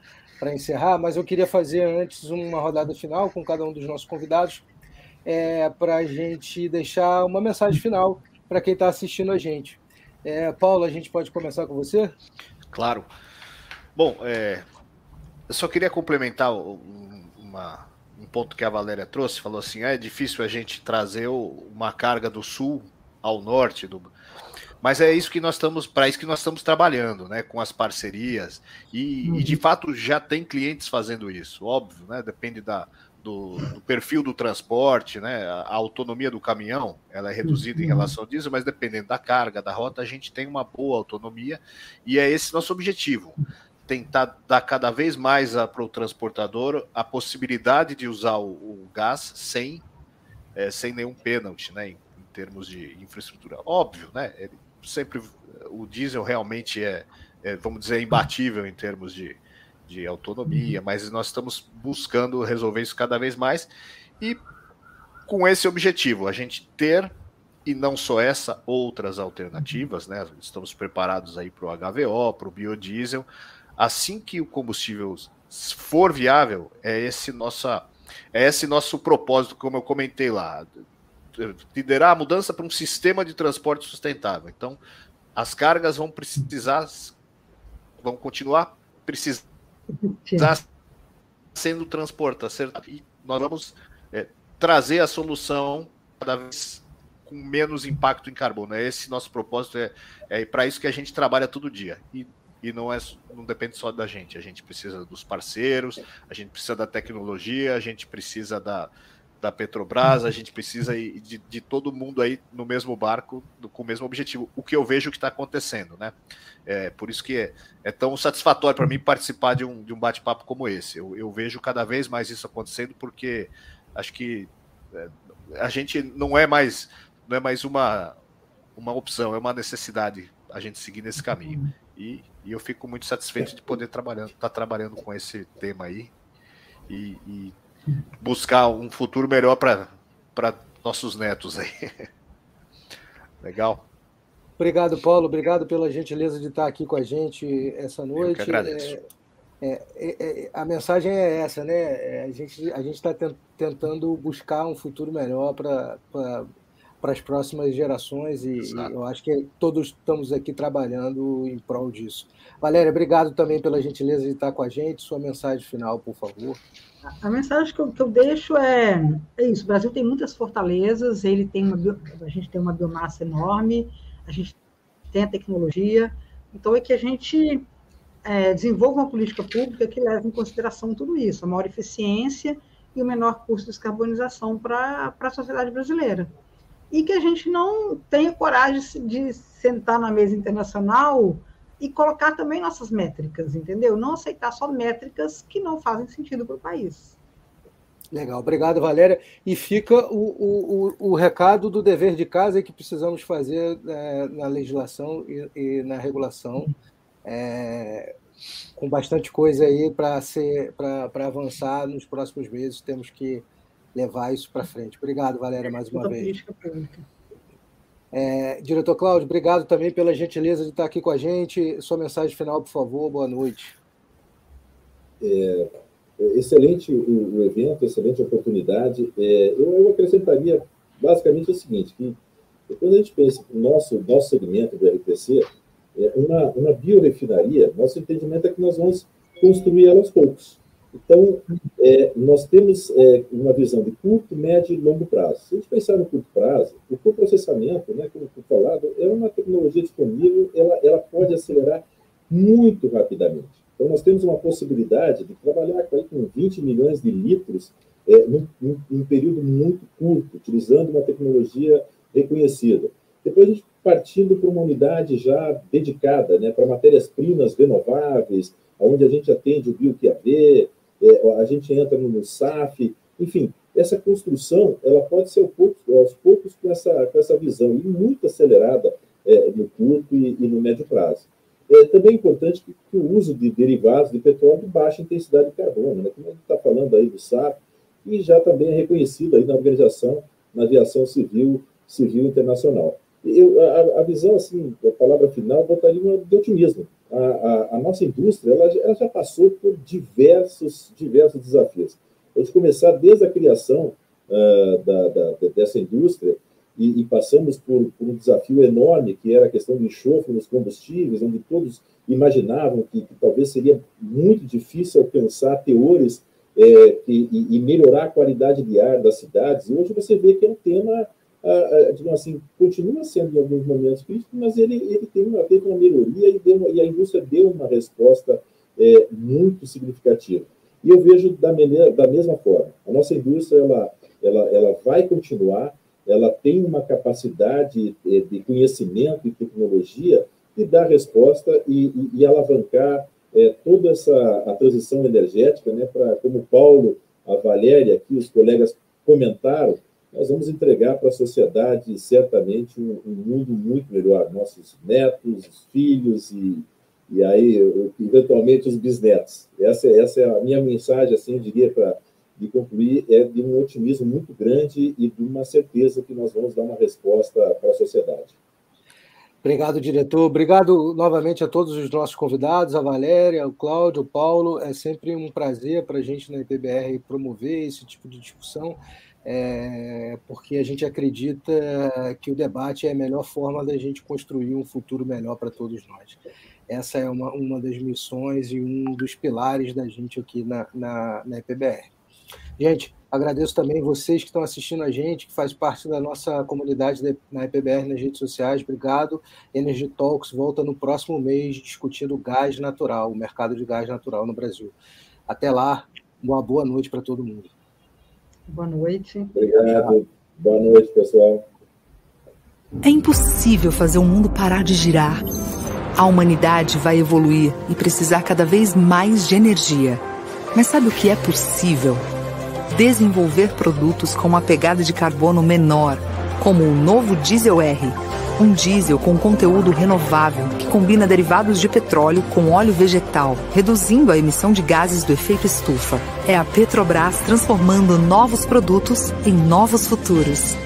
encerrar, mas eu queria fazer antes uma rodada final com cada um dos nossos convidados, é, para a gente deixar uma mensagem final para quem está assistindo a gente. É, Paulo, a gente pode começar com você? Claro. Bom, é, eu só queria complementar uma, um ponto que a Valéria trouxe. Falou assim: é difícil a gente trazer uma carga do sul ao norte do, mas é isso que nós estamos, para isso que nós estamos trabalhando, né, com as parcerias e, uhum. e, de fato já tem clientes fazendo isso, óbvio, né, depende da, do, do, perfil do transporte, né? A, autonomia do caminhão ela é reduzida em uhum. relação ao diesel, mas dependendo da carga, da rota, a gente tem uma boa autonomia e é esse nosso objetivo. Tentar dar cada vez mais para o transportador a possibilidade de usar o, o gás sem, é, sem nenhum pênalti, né? Em, em, termos de infraestrutura. Óbvio, né? Ele sempre o diesel realmente é, é vamos dizer, imbatível em termos de, de autonomia, uhum. mas nós estamos buscando resolver isso cada vez mais e com esse objetivo, a gente ter e não só essa, outras alternativas, né? Estamos preparados aí para o HVO, para o biodiesel. Assim que o combustível for viável, é esse nossa é esse nosso propósito, como eu comentei lá, liderar a mudança para um sistema de transporte sustentável. Então, as cargas vão precisar, vão continuar precisar sendo transportadas e nós vamos é, trazer a solução cada vez com menos impacto em carbono. Esse nosso propósito é, é para isso que a gente trabalha todo dia. E, e não, é, não depende só da gente. A gente precisa dos parceiros, a gente precisa da tecnologia, a gente precisa da, da Petrobras, a gente precisa de, de, todo mundo aí no mesmo barco, com o mesmo objetivo. O que eu vejo que está acontecendo, né? É, por isso que é, é tão satisfatório para mim participar de um, de um bate-papo como esse. Eu, eu, vejo cada vez mais isso acontecendo, porque acho que é, a gente não é mais não é mais uma, uma opção, é uma necessidade a gente seguir nesse caminho. E, e eu fico muito satisfeito de poder trabalhando, estar tá trabalhando com esse tema aí e, e buscar um futuro melhor para nossos netos aí. Legal. Obrigado, Paulo. Obrigado pela gentileza de estar aqui com a gente essa noite. Eu que agradeço. É, é, é, a mensagem é essa, né? É, a gente a gente está tentando buscar um futuro melhor para as próximas gerações e, e, eu acho que todos estamos aqui trabalhando em prol disso. Valéria, obrigado também pela gentileza de estar com a gente. Sua mensagem final, por favor. A mensagem que eu, que eu deixo é, é isso: o Brasil tem muitas fortalezas, ele tem uma, a gente tem uma biomassa enorme, a gente tem a tecnologia, então é que a gente é, desenvolva uma política pública que leve em consideração tudo isso, a maior eficiência e o menor custo de descarbonização para a sociedade brasileira. E que a gente não tenha coragem de sentar na mesa internacional e colocar também nossas métricas, entendeu? Não aceitar só métricas que não fazem sentido para o país. Legal, obrigado, Valéria. E fica o, o, o, recado do dever de casa que precisamos fazer é, na legislação e, e na regulação, é, com bastante coisa aí para avançar nos próximos meses. Temos que levar isso para frente. Obrigado, Valéria, mais uma vez. Pública. É, diretor Cláudio, obrigado também pela gentileza de estar aqui com a gente. Sua mensagem final, por favor. Boa noite. É, excelente o, o, evento, excelente oportunidade. É, eu, eu, acrescentaria basicamente o seguinte, que quando a gente pensa no nosso, nosso segmento do RPC, é, uma, uma biorefinaria, nosso entendimento é que nós vamos construir ela aos poucos. Então, é, nós temos é, uma visão de curto, médio e longo prazo. Se a gente pensar no curto prazo, o coprocessamento, né, como foi falado, é uma tecnologia disponível, ela, ela pode acelerar muito rapidamente. Então, nós temos uma possibilidade de trabalhar com, aí, com 20 milhões de litros é, num, num, num período muito curto, utilizando uma tecnologia reconhecida. Depois, a gente partindo para uma unidade já dedicada né, para matérias-primas renováveis, onde a gente atende o BioQAV, é, a gente entra no SAF, enfim, essa construção ela pode ser aos poucos com essa, com essa visão e muito acelerada é, no curto e, e, no médio prazo. É também importante que, que, o uso de derivados de petróleo de baixa intensidade de carbono, né? como a gente está falando aí do SAF, e já também é reconhecido aí na organização, na aviação civil, civil internacional. Eu, a, a visão, assim, a palavra final, botaria uma de otimismo a, a, a nossa indústria ela, ela, já passou por diversos, diversos desafios. Gente começar desde a criação uh, da, da, dessa indústria e, e passamos por, por, um desafio enorme, que era a questão do enxofre nos combustíveis, onde todos imaginavam que, que talvez seria muito difícil alcançar teores é, e, e melhorar a qualidade de ar das cidades. E hoje você vê que é um tema digamos assim, continua sendo em alguns momentos crítico, mas ele, ele tem uma, teve uma melhoria e, deu, e a indústria deu uma resposta é, muito significativa. E eu vejo da, maneira, da mesma forma. A nossa indústria ela, ela, ela vai continuar, ela tem uma capacidade de, de conhecimento e tecnologia de dar resposta e, e, e alavancar é, toda essa a transição energética, né, como o Paulo, a Valéria, aqui os colegas comentaram, nós vamos entregar para a sociedade certamente um, um, mundo muito melhor, nossos netos, os filhos e, e aí eventualmente os bisnetos. Essa, essa é a minha mensagem, assim, eu diria para de concluir é de um otimismo muito grande e de uma certeza que nós vamos dar uma resposta para a sociedade. Obrigado, diretor. Obrigado novamente a todos os nossos convidados, a Valéria, o Cláudio, o Paulo. É sempre um prazer para a gente na IPBR promover esse tipo de discussão, é, porque a gente acredita que o debate é a melhor forma da gente construir um futuro melhor para todos nós. Essa é uma, uma das missões e um dos pilares da gente aqui na, na, na IPBR. Gente, agradeço também vocês que estão assistindo a gente, que faz parte da nossa comunidade na IPBR nas redes sociais. Obrigado. Energy Talks volta no próximo mês discutindo gás natural, o mercado de gás natural no Brasil. Até lá, uma boa noite para todo mundo. Boa noite. Obrigado. Boa noite, pessoal. É impossível fazer o mundo parar de girar. A humanidade vai evoluir e precisar cada vez mais de energia. Mas sabe o que é possível? desenvolver produtos com uma pegada de carbono menor, como o novo Diesel R, um diesel com conteúdo renovável que combina derivados de petróleo com óleo vegetal, reduzindo a emissão de gases do efeito estufa. É a Petrobras transformando novos produtos em novos futuros.